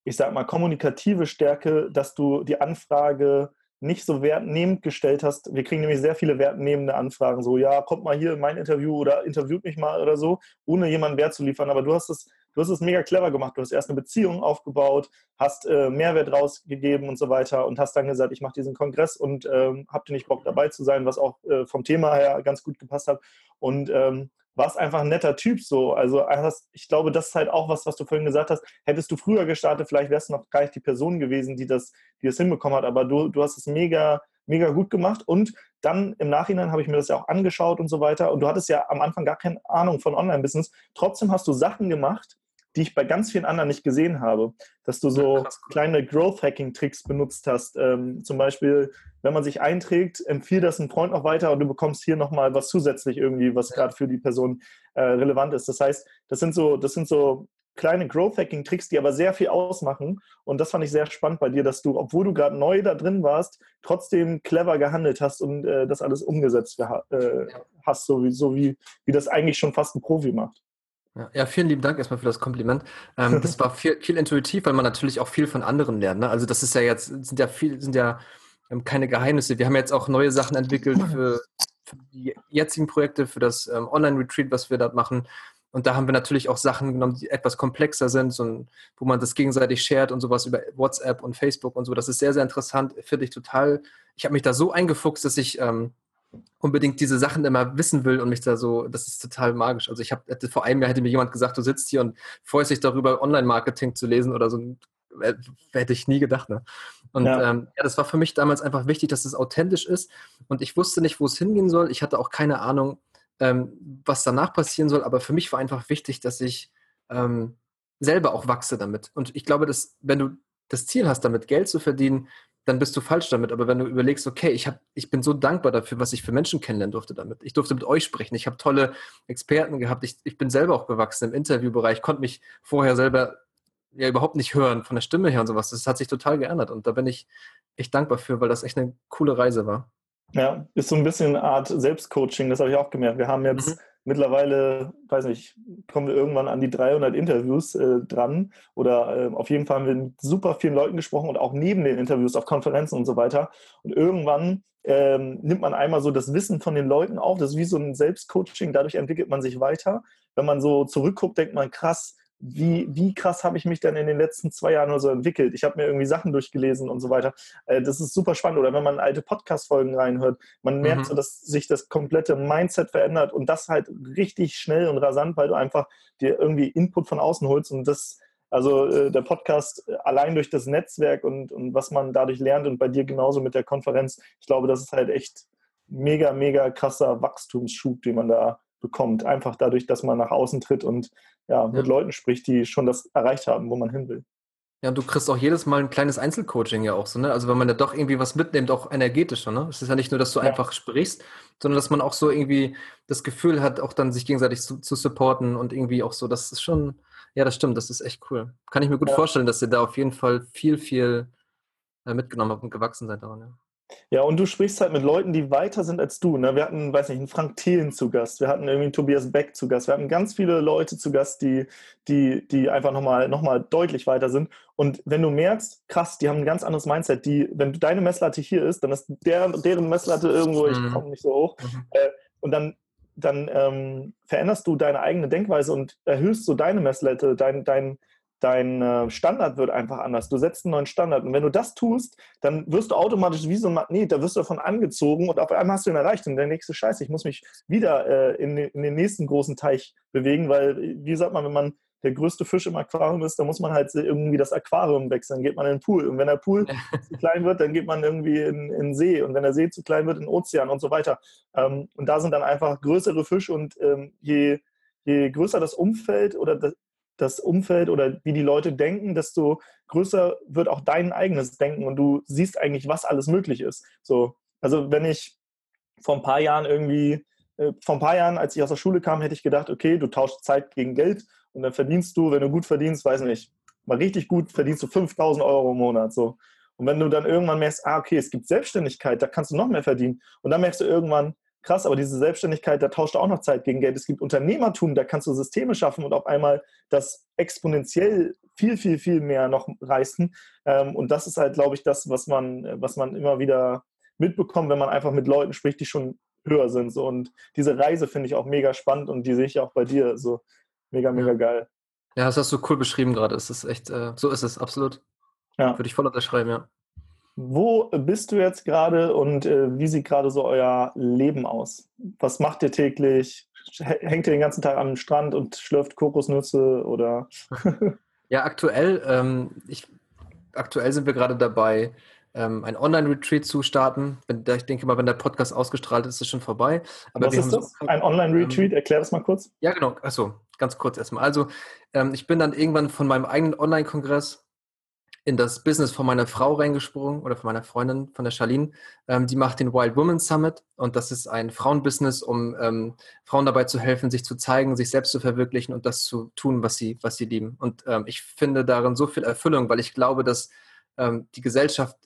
ich sag mal, kommunikative Stärke, dass du die Anfrage nicht so wertnehmend gestellt hast. Wir kriegen nämlich sehr viele wertnehmende Anfragen, so, ja, kommt mal hier in mein Interview oder interviewt mich mal oder so, ohne jemanden Wert zu liefern. Aber du hast es du hast es mega clever gemacht. Du hast erst eine Beziehung aufgebaut, hast äh, Mehrwert rausgegeben und so weiter und hast dann gesagt, ich mache diesen Kongress und ähm, habt ihr nicht Bock dabei zu sein, was auch äh, vom Thema her ganz gut gepasst hat. Und ähm, warst einfach ein netter Typ so. Also ich glaube, das ist halt auch was, was du vorhin gesagt hast. Hättest du früher gestartet, vielleicht wärst du noch gar nicht die Person gewesen, die das, die das hinbekommen hat. Aber du, du hast es mega, mega gut gemacht. Und dann im Nachhinein habe ich mir das ja auch angeschaut und so weiter. Und du hattest ja am Anfang gar keine Ahnung von Online-Business. Trotzdem hast du Sachen gemacht, die ich bei ganz vielen anderen nicht gesehen habe. Dass du so Krass, kleine Growth-Hacking-Tricks benutzt hast. Ähm, zum Beispiel, wenn man sich einträgt, empfiehl das einem Freund noch weiter und du bekommst hier nochmal was zusätzlich irgendwie, was gerade für die Person äh, relevant ist. Das heißt, das sind so, das sind so kleine Growth-Hacking-Tricks, die aber sehr viel ausmachen. Und das fand ich sehr spannend bei dir, dass du, obwohl du gerade neu da drin warst, trotzdem clever gehandelt hast und äh, das alles umgesetzt äh, hast, so, wie, so wie, wie das eigentlich schon fast ein Profi macht. Ja, vielen lieben Dank erstmal für das Kompliment. Ähm, das war viel, viel intuitiv, weil man natürlich auch viel von anderen lernt. Ne? Also das ist ja jetzt, sind ja viel, sind ja ähm, keine Geheimnisse. Wir haben jetzt auch neue Sachen entwickelt für, für die jetzigen Projekte, für das ähm, Online-Retreat, was wir dort machen. Und da haben wir natürlich auch Sachen genommen, die etwas komplexer sind, so, wo man das gegenseitig shared und sowas über WhatsApp und Facebook und so. Das ist sehr, sehr interessant. Finde ich total. Ich habe mich da so eingefuchst, dass ich ähm, unbedingt diese Sachen immer wissen will und mich da so, das ist total magisch. Also ich habe, vor einem Jahr hätte mir jemand gesagt, du sitzt hier und freust dich darüber, Online-Marketing zu lesen oder so, hätte ich nie gedacht. Ne? Und ja. Ähm, ja, das war für mich damals einfach wichtig, dass es authentisch ist und ich wusste nicht, wo es hingehen soll. Ich hatte auch keine Ahnung, ähm, was danach passieren soll, aber für mich war einfach wichtig, dass ich ähm, selber auch wachse damit. Und ich glaube, dass wenn du das Ziel hast, damit Geld zu verdienen, dann bist du falsch damit. Aber wenn du überlegst, okay, ich, hab, ich bin so dankbar dafür, was ich für Menschen kennenlernen durfte damit. Ich durfte mit euch sprechen. Ich habe tolle Experten gehabt. Ich, ich bin selber auch gewachsen im Interviewbereich, konnte mich vorher selber ja überhaupt nicht hören, von der Stimme her und sowas. Das hat sich total geändert. Und da bin ich echt dankbar für, weil das echt eine coole Reise war. Ja, ist so ein bisschen eine Art Selbstcoaching, das habe ich auch gemerkt. Wir haben jetzt mhm. mittlerweile, weiß nicht, kommen wir irgendwann an die 300 Interviews äh, dran oder äh, auf jeden Fall haben wir mit super vielen Leuten gesprochen und auch neben den Interviews auf Konferenzen und so weiter. Und irgendwann ähm, nimmt man einmal so das Wissen von den Leuten auf. Das ist wie so ein Selbstcoaching, dadurch entwickelt man sich weiter. Wenn man so zurückguckt, denkt man, krass, wie, wie krass habe ich mich dann in den letzten zwei Jahren nur so entwickelt? Ich habe mir irgendwie Sachen durchgelesen und so weiter. Äh, das ist super spannend. Oder wenn man alte Podcast-Folgen reinhört, man merkt mhm. so, dass sich das komplette Mindset verändert und das halt richtig schnell und rasant, weil du einfach dir irgendwie Input von außen holst und das, also äh, der Podcast allein durch das Netzwerk und, und was man dadurch lernt und bei dir genauso mit der Konferenz, ich glaube, das ist halt echt mega, mega krasser Wachstumsschub, den man da bekommt. Einfach dadurch, dass man nach außen tritt und ja, mit ja. Leuten spricht, die schon das erreicht haben, wo man hin will. Ja, und du kriegst auch jedes Mal ein kleines Einzelcoaching ja auch so, ne? Also wenn man da doch irgendwie was mitnimmt, auch energetischer, ne? Es ist ja nicht nur, dass du ja. einfach sprichst, sondern dass man auch so irgendwie das Gefühl hat, auch dann sich gegenseitig zu, zu supporten und irgendwie auch so, das ist schon, ja, das stimmt, das ist echt cool. Kann ich mir gut ja. vorstellen, dass ihr da auf jeden Fall viel, viel äh, mitgenommen habt und gewachsen seid daran, ja. Ja, und du sprichst halt mit Leuten, die weiter sind als du. Ne? Wir hatten, weiß nicht, einen Frank Thelen zu Gast, wir hatten irgendwie einen Tobias Beck zu Gast, wir hatten ganz viele Leute zu Gast, die, die, die einfach nochmal noch mal deutlich weiter sind. Und wenn du merkst, krass, die haben ein ganz anderes Mindset, die, wenn deine Messlatte hier ist, dann ist der, deren Messlatte irgendwo, ich mhm. komme nicht so hoch. Mhm. Äh, und dann, dann ähm, veränderst du deine eigene Denkweise und erhöhst so deine Messlatte, dein, dein, dein äh, Standard wird einfach anders. Du setzt einen neuen Standard. Und wenn du das tust, dann wirst du automatisch wie so ein Magnet, da wirst du davon angezogen und auf einmal hast du ihn erreicht. Und der nächste Scheiße, ich muss mich wieder äh, in, in, den nächsten großen Teich bewegen, weil, wie sagt man, wenn man der größte Fisch im Aquarium ist, dann muss man halt irgendwie das Aquarium wechseln, dann geht man in den Pool. Und wenn der Pool <laughs> zu klein wird, dann geht man irgendwie in, in den See. Und wenn der See zu klein wird, in den Ozean und so weiter. Ähm, und da sind dann einfach größere Fische und ähm, je, je größer das Umfeld oder das, Umfeld oder wie die Leute denken, desto größer wird auch dein eigenes Denken und du siehst eigentlich, was alles möglich ist. So, also wenn ich vor ein paar Jahren irgendwie, äh, vor ein paar Jahren, als ich aus der Schule kam, hätte ich gedacht, okay, du tauschst Zeit gegen Geld und dann verdienst du, wenn du gut verdienst, weiß nicht, mal richtig gut, verdienst du 5000 Euro im Monat. So. Und wenn du dann irgendwann merkst, ah, okay, es gibt Selbstständigkeit, da kannst du noch mehr verdienen. Und dann merkst du irgendwann, krass, aber diese Selbstständigkeit, da tauscht auch noch Zeit gegen Geld. Es gibt Unternehmertum, da kannst du Systeme schaffen und auf einmal das exponentiell viel, viel, viel mehr noch reißen. Ähm, und das ist halt, glaube ich, das, was man, was man immer wieder mitbekommt, wenn man einfach mit Leuten spricht, die schon höher sind. Und diese Reise finde ich auch mega spannend und die sehe ich auch bei dir so mega, mega geil. Ja, das hast du cool beschrieben gerade. Es ist echt, äh, so ist es, absolut. Ja. Würde ich voll unterschreiben, ja. Wo bist du jetzt gerade und äh, wie sieht gerade so euer Leben aus? Was macht ihr täglich? Hängt ihr den ganzen Tag am Strand und schlürft Kokosnüsse oder? <laughs> ja, aktuell, ähm, ich, aktuell sind wir gerade dabei, ähm, ein Online-Retreat zu starten. Ich denke mal, wenn der Podcast ausgestrahlt ist, ist es schon vorbei. Aber Was ist das? So, ein Online-Retreat? Ähm, Erklär das mal kurz. Ja, genau. Achso, ganz kurz erstmal. Also, ähm, ich bin dann irgendwann von meinem eigenen Online-Kongress in das Business von meiner Frau reingesprungen oder von meiner Freundin, von der Charlene. Ähm, die macht den Wild Women Summit und das ist ein Frauenbusiness, um ähm, Frauen dabei zu helfen, sich zu zeigen, sich selbst zu verwirklichen und das zu tun, was sie, was sie lieben. Und ähm, ich finde darin so viel Erfüllung, weil ich glaube, dass ähm, die Gesellschaft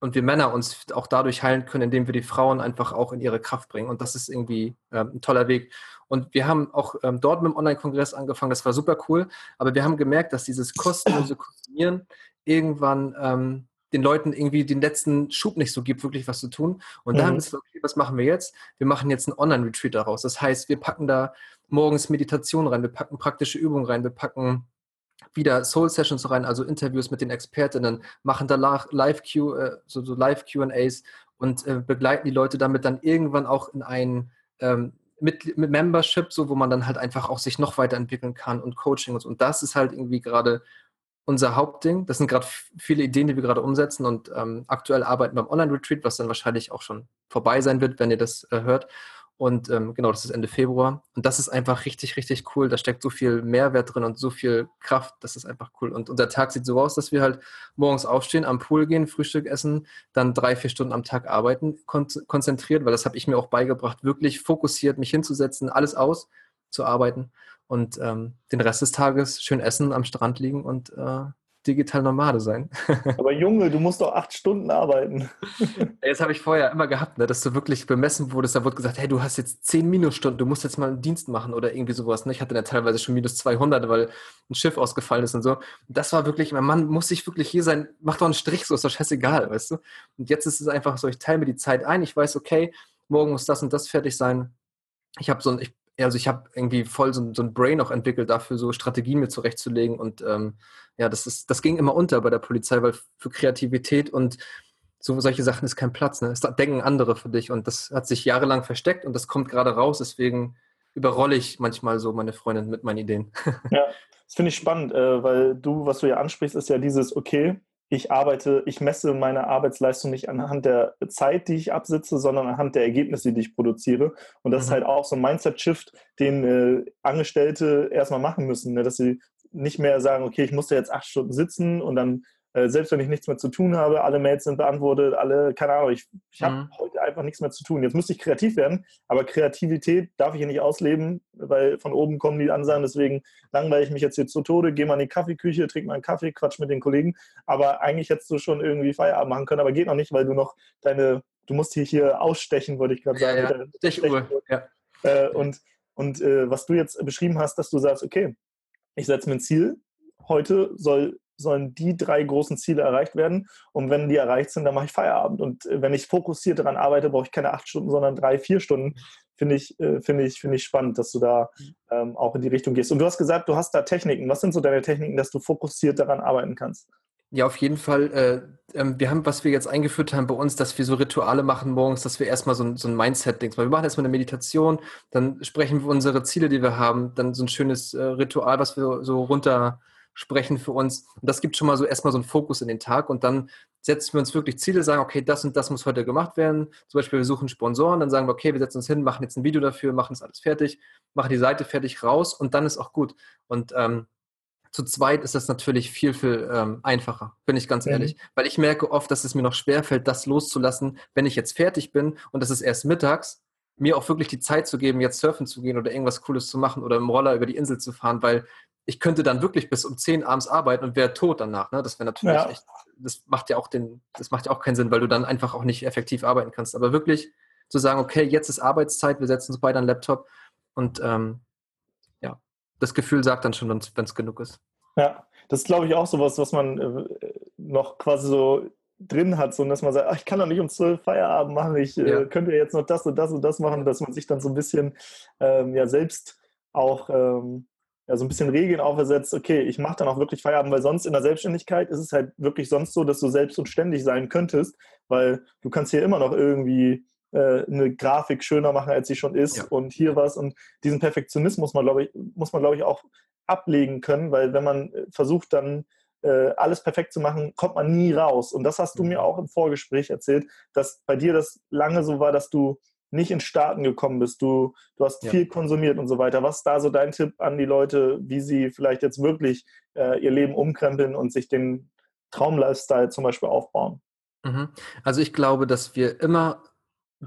und wir Männer uns auch dadurch heilen können, indem wir die Frauen einfach auch in ihre Kraft bringen. Und das ist irgendwie ähm, ein toller Weg. Und wir haben auch ähm, dort mit dem Online-Kongress angefangen, das war super cool, aber wir haben gemerkt, dass dieses kostenlose Konsumieren irgendwann ähm, den Leuten irgendwie den letzten Schub nicht so gibt, wirklich was zu tun. Und mhm. da haben wir gesagt, okay, was machen wir jetzt? Wir machen jetzt einen Online-Retreat daraus. Das heißt, wir packen da morgens Meditation rein, wir packen praktische Übungen rein, wir packen wieder Soul Sessions rein, also Interviews mit den Expertinnen, machen da Live-Q, äh, so, so Live-QAs und äh, begleiten die Leute damit dann irgendwann auch in ein ähm, mit, mit Membership, so wo man dann halt einfach auch sich noch weiterentwickeln kann und Coaching und so. Und das ist halt irgendwie gerade unser Hauptding. Das sind gerade viele Ideen, die wir gerade umsetzen und ähm, aktuell arbeiten beim Online-Retreat, was dann wahrscheinlich auch schon vorbei sein wird, wenn ihr das äh, hört. Und ähm, genau, das ist Ende Februar. Und das ist einfach richtig, richtig cool. Da steckt so viel Mehrwert drin und so viel Kraft. Das ist einfach cool. Und unser Tag sieht so aus, dass wir halt morgens aufstehen, am Pool gehen, Frühstück essen, dann drei, vier Stunden am Tag arbeiten, kon konzentriert, weil das habe ich mir auch beigebracht, wirklich fokussiert mich hinzusetzen, alles aus zu arbeiten und ähm, den Rest des Tages schön essen, am Strand liegen und äh, digital Nomade sein. <laughs> Aber Junge, du musst doch acht Stunden arbeiten. <laughs> Das habe ich vorher immer gehabt, ne, dass du wirklich bemessen wurdest. Da wurde gesagt, hey, du hast jetzt zehn Minusstunden, du musst jetzt mal einen Dienst machen oder irgendwie sowas. Ne? Ich hatte dann teilweise schon minus 200, weil ein Schiff ausgefallen ist und so. das war wirklich, mein Mann muss sich wirklich hier sein, mach doch einen Strich, so ist doch scheißegal, weißt du. Und jetzt ist es einfach so, ich teile mir die Zeit ein, ich weiß, okay, morgen muss das und das fertig sein. Ich habe so ein, ich also ich habe irgendwie voll so, so, ein Brain auch entwickelt dafür, so Strategien mir zurechtzulegen. Und ähm, ja, das ist, das ging immer unter bei der Polizei, weil für Kreativität und so solche Sachen ist kein Platz. Ne? Das denken andere für dich. Und das hat sich jahrelang versteckt und das kommt gerade raus. Deswegen überrolle ich manchmal so meine Freundin mit meinen Ideen. Ja, das finde ich spannend, äh, weil du, was du ja ansprichst, ist ja dieses, okay, ich arbeite, ich messe meine Arbeitsleistung nicht anhand der Zeit, die ich absitze, sondern anhand der Ergebnisse, die ich produziere. Und das mhm. ist halt auch so ein Mindset-Shift, den äh, Angestellte erstmal machen müssen, ne? dass sie nicht mehr sagen, okay, ich musste jetzt acht Stunden sitzen und dann äh, selbst wenn ich nichts mehr zu tun habe, alle Mails sind beantwortet, alle, keine Ahnung, ich, ich habe mhm. heute einfach nichts mehr zu tun. Jetzt müsste ich kreativ werden, aber Kreativität darf ich hier nicht ausleben, weil von oben kommen die Ansagen, deswegen langweile ich mich jetzt hier zu Tode, gehe mal in die Kaffeeküche, trinke mal einen Kaffee, quatsch mit den Kollegen, aber eigentlich hättest du schon irgendwie Feierabend machen können, aber geht noch nicht, weil du noch deine, du musst hier, hier ausstechen, wollte ich gerade sagen. Ja, ja. Stechuhr. Ja. Äh, und und äh, was du jetzt beschrieben hast, dass du sagst, okay, ich setze mir ein Ziel, heute soll sollen die drei großen Ziele erreicht werden. Und wenn die erreicht sind, dann mache ich Feierabend. Und äh, wenn ich fokussiert daran arbeite, brauche ich keine acht Stunden, sondern drei, vier Stunden. Finde ich, äh, finde ich, finde ich spannend, dass du da ähm, auch in die Richtung gehst. Und du hast gesagt, du hast da Techniken. Was sind so deine Techniken, dass du fokussiert daran arbeiten kannst? Ja, auf jeden Fall. Äh, äh, wir haben, was wir jetzt eingeführt haben bei uns, dass wir so Rituale machen morgens, dass wir erstmal so ein, so ein Mindset-Ding machen. Wir machen erstmal eine Meditation, dann sprechen wir unsere Ziele, die wir haben, dann so ein schönes äh, Ritual, was wir so runter sprechen für uns. Und das gibt schon mal so erstmal so einen Fokus in den Tag und dann setzen wir uns wirklich Ziele, sagen, okay, das und das muss heute gemacht werden. Zum Beispiel, wir suchen Sponsoren, dann sagen wir, okay, wir setzen uns hin, machen jetzt ein Video dafür, machen es alles fertig, machen die Seite fertig raus und dann ist auch gut. Und ähm, zu zweit ist das natürlich viel, viel ähm, einfacher, bin ich ganz mhm. ehrlich. Weil ich merke oft, dass es mir noch schwerfällt, das loszulassen, wenn ich jetzt fertig bin und das ist erst mittags, mir auch wirklich die Zeit zu geben, jetzt surfen zu gehen oder irgendwas Cooles zu machen oder im Roller über die Insel zu fahren, weil ich könnte dann wirklich bis um 10 abends arbeiten und wäre tot danach. Ne? Das wäre natürlich ja. echt, das macht ja auch den, das macht ja auch keinen Sinn, weil du dann einfach auch nicht effektiv arbeiten kannst. Aber wirklich zu sagen, okay, jetzt ist Arbeitszeit, wir setzen uns beide an den Laptop und ähm, ja, das Gefühl sagt dann schon, wenn es genug ist. Ja, das ist, glaube ich, auch sowas, was man äh, noch quasi so drin hat, so dass man sagt, ach, ich kann doch nicht um zwölf Feierabend machen, ich äh, ja. äh, könnte jetzt noch das und das und das machen, dass man sich dann so ein bisschen ähm, ja selbst auch ähm, ja, so ein bisschen Regeln aufersetzt, okay, ich mache dann auch wirklich Feierabend, weil sonst in der Selbstständigkeit ist es halt wirklich sonst so, dass du selbst und ständig sein könntest, weil du kannst hier immer noch irgendwie äh, eine Grafik schöner machen, als sie schon ist ja. und hier was und diesen Perfektionismus muss man, glaube ich, muss man, glaube ich, auch ablegen können, weil wenn man äh, versucht, dann äh, alles perfekt zu machen, kommt man nie raus. Und das hast du mir mhm. auch im Vorgespräch erzählt, dass bei dir das lange so war, dass du nicht ins Starten gekommen bist. Du, du hast ja. viel konsumiert und so weiter. Was ist da so dein Tipp an die Leute, wie sie vielleicht jetzt wirklich äh, ihr Leben umkrempeln und sich den Traum-Lifestyle zum Beispiel aufbauen? Mhm. Also ich glaube, dass wir immer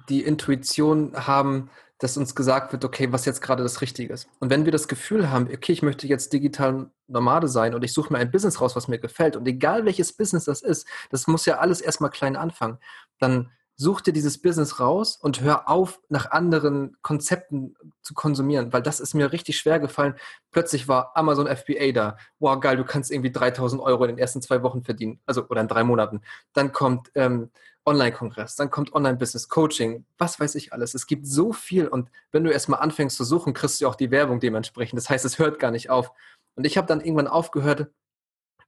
die Intuition haben, dass uns gesagt wird, okay, was jetzt gerade das Richtige ist. Und wenn wir das Gefühl haben, okay, ich möchte jetzt digital Nomade sein und ich suche mir ein Business raus, was mir gefällt, und egal welches Business das ist, das muss ja alles erstmal klein anfangen, dann such dir dieses Business raus und hör auf, nach anderen Konzepten zu konsumieren, weil das ist mir richtig schwer gefallen. Plötzlich war Amazon FBA da. Wow, geil, du kannst irgendwie 3000 Euro in den ersten zwei Wochen verdienen, also oder in drei Monaten. Dann kommt ähm, Online-Kongress, dann kommt Online-Business-Coaching, was weiß ich alles. Es gibt so viel und wenn du erstmal anfängst zu suchen, kriegst du auch die Werbung dementsprechend. Das heißt, es hört gar nicht auf. Und ich habe dann irgendwann aufgehört,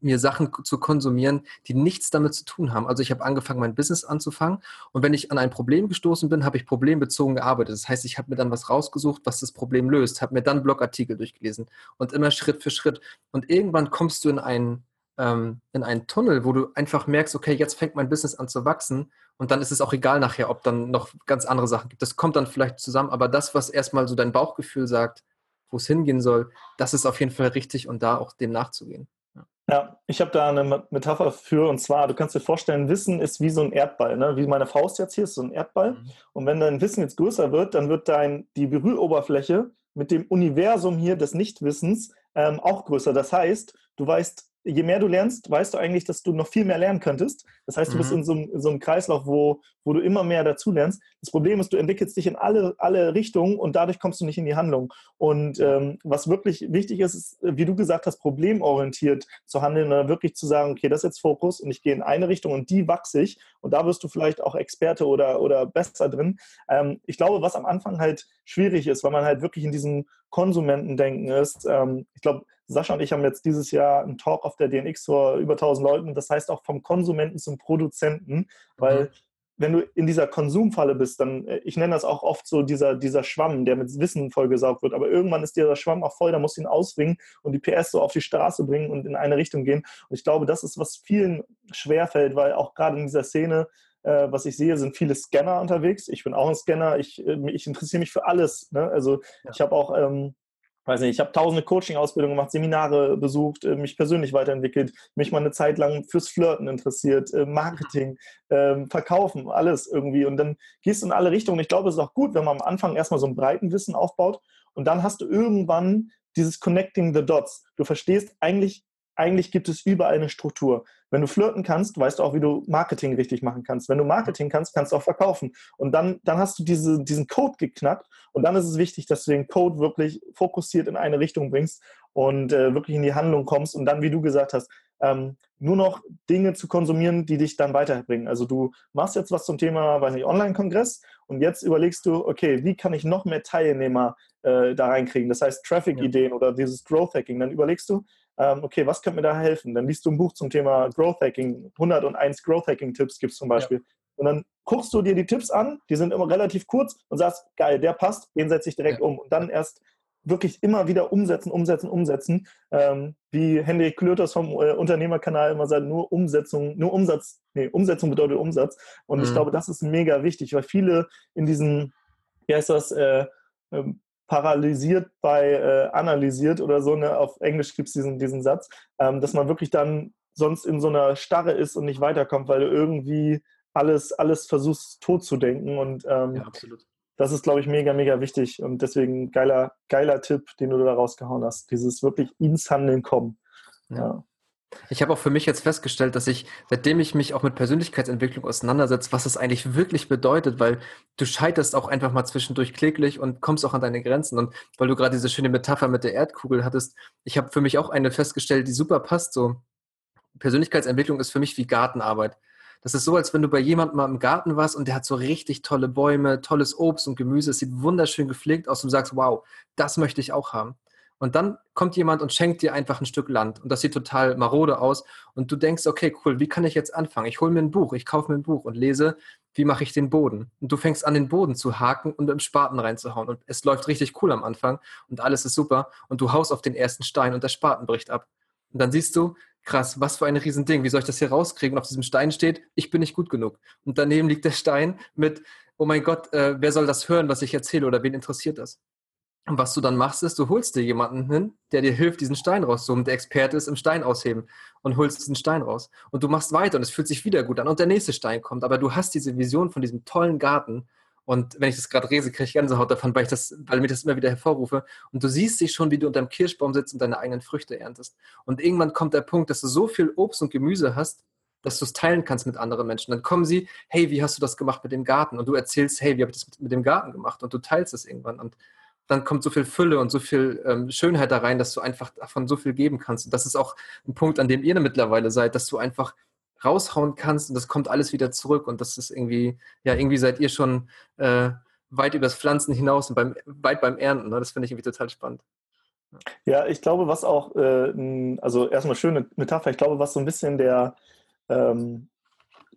mir Sachen zu konsumieren, die nichts damit zu tun haben. Also ich habe angefangen, mein Business anzufangen und wenn ich an ein Problem gestoßen bin, habe ich problembezogen gearbeitet. Das heißt, ich habe mir dann was rausgesucht, was das Problem löst, habe mir dann Blogartikel durchgelesen und immer Schritt für Schritt. Und irgendwann kommst du in einen ähm, in einen Tunnel, wo du einfach merkst, okay, jetzt fängt mein Business an zu wachsen und dann ist es auch egal nachher, ob dann noch ganz andere Sachen gibt. Das kommt dann vielleicht zusammen, aber das, was erstmal so dein Bauchgefühl sagt, wo es hingehen soll, das ist auf jeden Fall richtig und da auch dem nachzugehen. Ja, ich habe da eine Metapher für und zwar, du kannst dir vorstellen, Wissen ist wie so ein Erdball, ne? wie meine Faust jetzt hier ist so ein Erdball. Mhm. Und wenn dein Wissen jetzt größer wird, dann wird dein, die Berühroberfläche mit dem Universum hier des Nichtwissens ähm, auch größer. Das heißt, du weißt je mehr du lernst, weißt du eigentlich, dass du noch viel mehr lernen könntest. Das heißt, du mhm. bist in so, einem, in so, einem, Kreislauf, wo, wo du immer mehr dazu lernst. Das Problem ist, du entwickelst dich in alle, alle Richtungen und dadurch kommst du nicht in die Handlung. Und ähm, was wirklich wichtig ist, ist, wie du gesagt hast, problemorientiert zu handeln oder wirklich zu sagen, okay, das ist jetzt Fokus und ich gehe in eine Richtung und die wachse ich und da wirst du vielleicht auch Experte oder, oder besser drin. Ähm, ich glaube, was am Anfang halt schwierig ist, weil man halt wirklich in diesem Konsumentendenken ist. Ähm, ich glaube, Sascha und ich haben jetzt dieses Jahr einen Talk auf der DNX vor über 1000 Leuten. Das heißt auch vom Konsumenten zum Produzenten, weil mhm. wenn du in dieser Konsumfalle bist, dann, äh, ich nenne das auch oft so dieser, dieser Schwamm, der mit Wissen vollgesaugt wird. Aber irgendwann ist dieser Schwamm auch voll, da musst du ihn ausringen und die PS so auf die Straße bringen und in eine Richtung gehen. Und ich glaube, das ist, was vielen schwerfällt, weil auch gerade in dieser Szene, äh, was ich sehe, sind viele Scanner unterwegs. Ich bin auch ein Scanner. Ich, äh, ich interessiere mich für alles. Ne? Also ja. ich habe auch ähm, weiß nicht, ich habe tausende Coaching-Ausbildungen gemacht, Seminare besucht, äh, mich persönlich weiterentwickelt, mich mal eine Zeit lang fürs Flirten interessiert, äh, Marketing, ähm, Verkaufen, alles irgendwie. Und dann gehst du in alle Richtungen. Ich glaube, es ist auch gut, wenn man am Anfang erstmal so ein breiten Wissen aufbaut und dann hast du irgendwann dieses Connecting the Dots. Du verstehst eigentlich, eigentlich gibt es überall eine Struktur. Wenn du flirten kannst, weißt du auch, wie du Marketing richtig machen kannst. Wenn du Marketing kannst, kannst du auch verkaufen. Und dann, dann hast du diese, diesen Code geknackt. Und dann ist es wichtig, dass du den Code wirklich fokussiert in eine Richtung bringst und äh, wirklich in die Handlung kommst. Und dann, wie du gesagt hast, ähm, nur noch Dinge zu konsumieren, die dich dann weiterbringen. Also du machst jetzt was zum Thema, weiß nicht, Online-Kongress und jetzt überlegst du, okay, wie kann ich noch mehr Teilnehmer äh, da reinkriegen? Das heißt Traffic-Ideen ja. oder dieses Growth-Hacking. Dann überlegst du, okay, was könnte mir da helfen? Dann liest du ein Buch zum Thema Growth Hacking, 101 Growth Hacking Tipps gibt es zum Beispiel. Ja. Und dann guckst du dir die Tipps an, die sind immer relativ kurz und sagst, geil, der passt, den setze ich direkt ja. um. Und dann erst wirklich immer wieder umsetzen, umsetzen, umsetzen. Ähm, wie Hendrik Klöters vom äh, Unternehmerkanal immer sagt, nur Umsetzung, nur Umsatz, nee, Umsetzung bedeutet Umsatz. Und mhm. ich glaube, das ist mega wichtig, weil viele in diesen, wie heißt das, äh, ähm, paralysiert bei äh, analysiert oder so, ne? auf Englisch gibt es diesen, diesen Satz, ähm, dass man wirklich dann sonst in so einer Starre ist und nicht weiterkommt, weil du irgendwie alles, alles versuchst tot zu denken und ähm, ja, das ist, glaube ich, mega, mega wichtig und deswegen geiler, geiler Tipp, den du da rausgehauen hast, dieses wirklich ins Handeln kommen. Ja. ja. Ich habe auch für mich jetzt festgestellt, dass ich, seitdem ich mich auch mit Persönlichkeitsentwicklung auseinandersetze, was es eigentlich wirklich bedeutet, weil du scheiterst auch einfach mal zwischendurch kläglich und kommst auch an deine Grenzen. Und weil du gerade diese schöne Metapher mit der Erdkugel hattest, ich habe für mich auch eine festgestellt, die super passt. So, Persönlichkeitsentwicklung ist für mich wie Gartenarbeit. Das ist so, als wenn du bei jemandem mal im Garten warst und der hat so richtig tolle Bäume, tolles Obst und Gemüse. Es sieht wunderschön gepflegt aus und du sagst, wow, das möchte ich auch haben. Und dann kommt jemand und schenkt dir einfach ein Stück Land. Und das sieht total marode aus. Und du denkst, okay, cool, wie kann ich jetzt anfangen? Ich hole mir ein Buch, ich kaufe mir ein Buch und lese, wie mache ich den Boden? Und du fängst an, den Boden zu haken und im Spaten reinzuhauen. Und es läuft richtig cool am Anfang und alles ist super. Und du haust auf den ersten Stein und der Spaten bricht ab. Und dann siehst du, krass, was für ein Riesending, wie soll ich das hier rauskriegen? Und auf diesem Stein steht, ich bin nicht gut genug. Und daneben liegt der Stein mit, oh mein Gott, äh, wer soll das hören, was ich erzähle oder wen interessiert das? Und was du dann machst, ist, du holst dir jemanden hin, der dir hilft, diesen Stein rauszuholen. Der Experte ist im Stein ausheben und holst diesen Stein raus. Und du machst weiter und es fühlt sich wieder gut an und der nächste Stein kommt. Aber du hast diese Vision von diesem tollen Garten. Und wenn ich das gerade lese, kriege ich Gänsehaut davon, weil ich das, weil mir das immer wieder hervorrufe. Und du siehst dich schon, wie du unter dem Kirschbaum sitzt und deine eigenen Früchte erntest. Und irgendwann kommt der Punkt, dass du so viel Obst und Gemüse hast, dass du es teilen kannst mit anderen Menschen. Dann kommen sie, hey, wie hast du das gemacht mit dem Garten? Und du erzählst, hey, wie habe ich das mit dem Garten gemacht? Und du teilst es irgendwann. Und dann kommt so viel Fülle und so viel ähm, Schönheit da rein, dass du einfach davon so viel geben kannst. Und das ist auch ein Punkt, an dem ihr mittlerweile seid, dass du einfach raushauen kannst und das kommt alles wieder zurück. Und das ist irgendwie, ja, irgendwie seid ihr schon äh, weit übers Pflanzen hinaus und beim, weit beim Ernten. Ne? Das finde ich irgendwie total spannend. Ja, ich glaube, was auch, äh, also erstmal schöne Metapher, ich glaube, was so ein bisschen der ähm,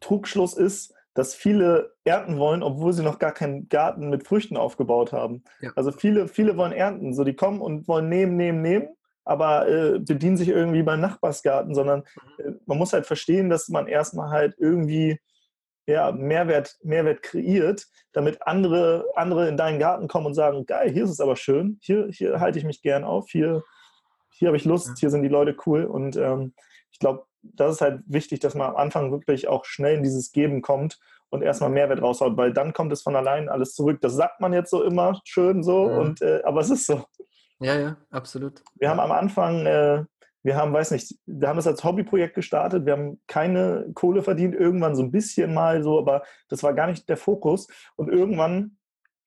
Trugschluss ist, dass viele ernten wollen, obwohl sie noch gar keinen Garten mit Früchten aufgebaut haben. Ja. Also viele, viele wollen ernten. So, die kommen und wollen nehmen, nehmen, nehmen. aber äh, bedienen sich irgendwie beim Nachbarsgarten, sondern mhm. äh, man muss halt verstehen, dass man erstmal halt irgendwie ja, Mehrwert, Mehrwert kreiert, damit andere, andere in deinen Garten kommen und sagen, geil, hier ist es aber schön, hier, hier halte ich mich gern auf, hier, hier habe ich Lust, hier sind die Leute cool. Und ähm, ich glaube, das ist halt wichtig, dass man am Anfang wirklich auch schnell in dieses Geben kommt und erstmal Mehrwert raushaut, weil dann kommt es von allein alles zurück. Das sagt man jetzt so immer schön so, ja. und, äh, aber es ist so. Ja, ja, absolut. Wir haben am Anfang, äh, wir haben, weiß nicht, wir haben das als Hobbyprojekt gestartet, wir haben keine Kohle verdient, irgendwann so ein bisschen mal so, aber das war gar nicht der Fokus. Und irgendwann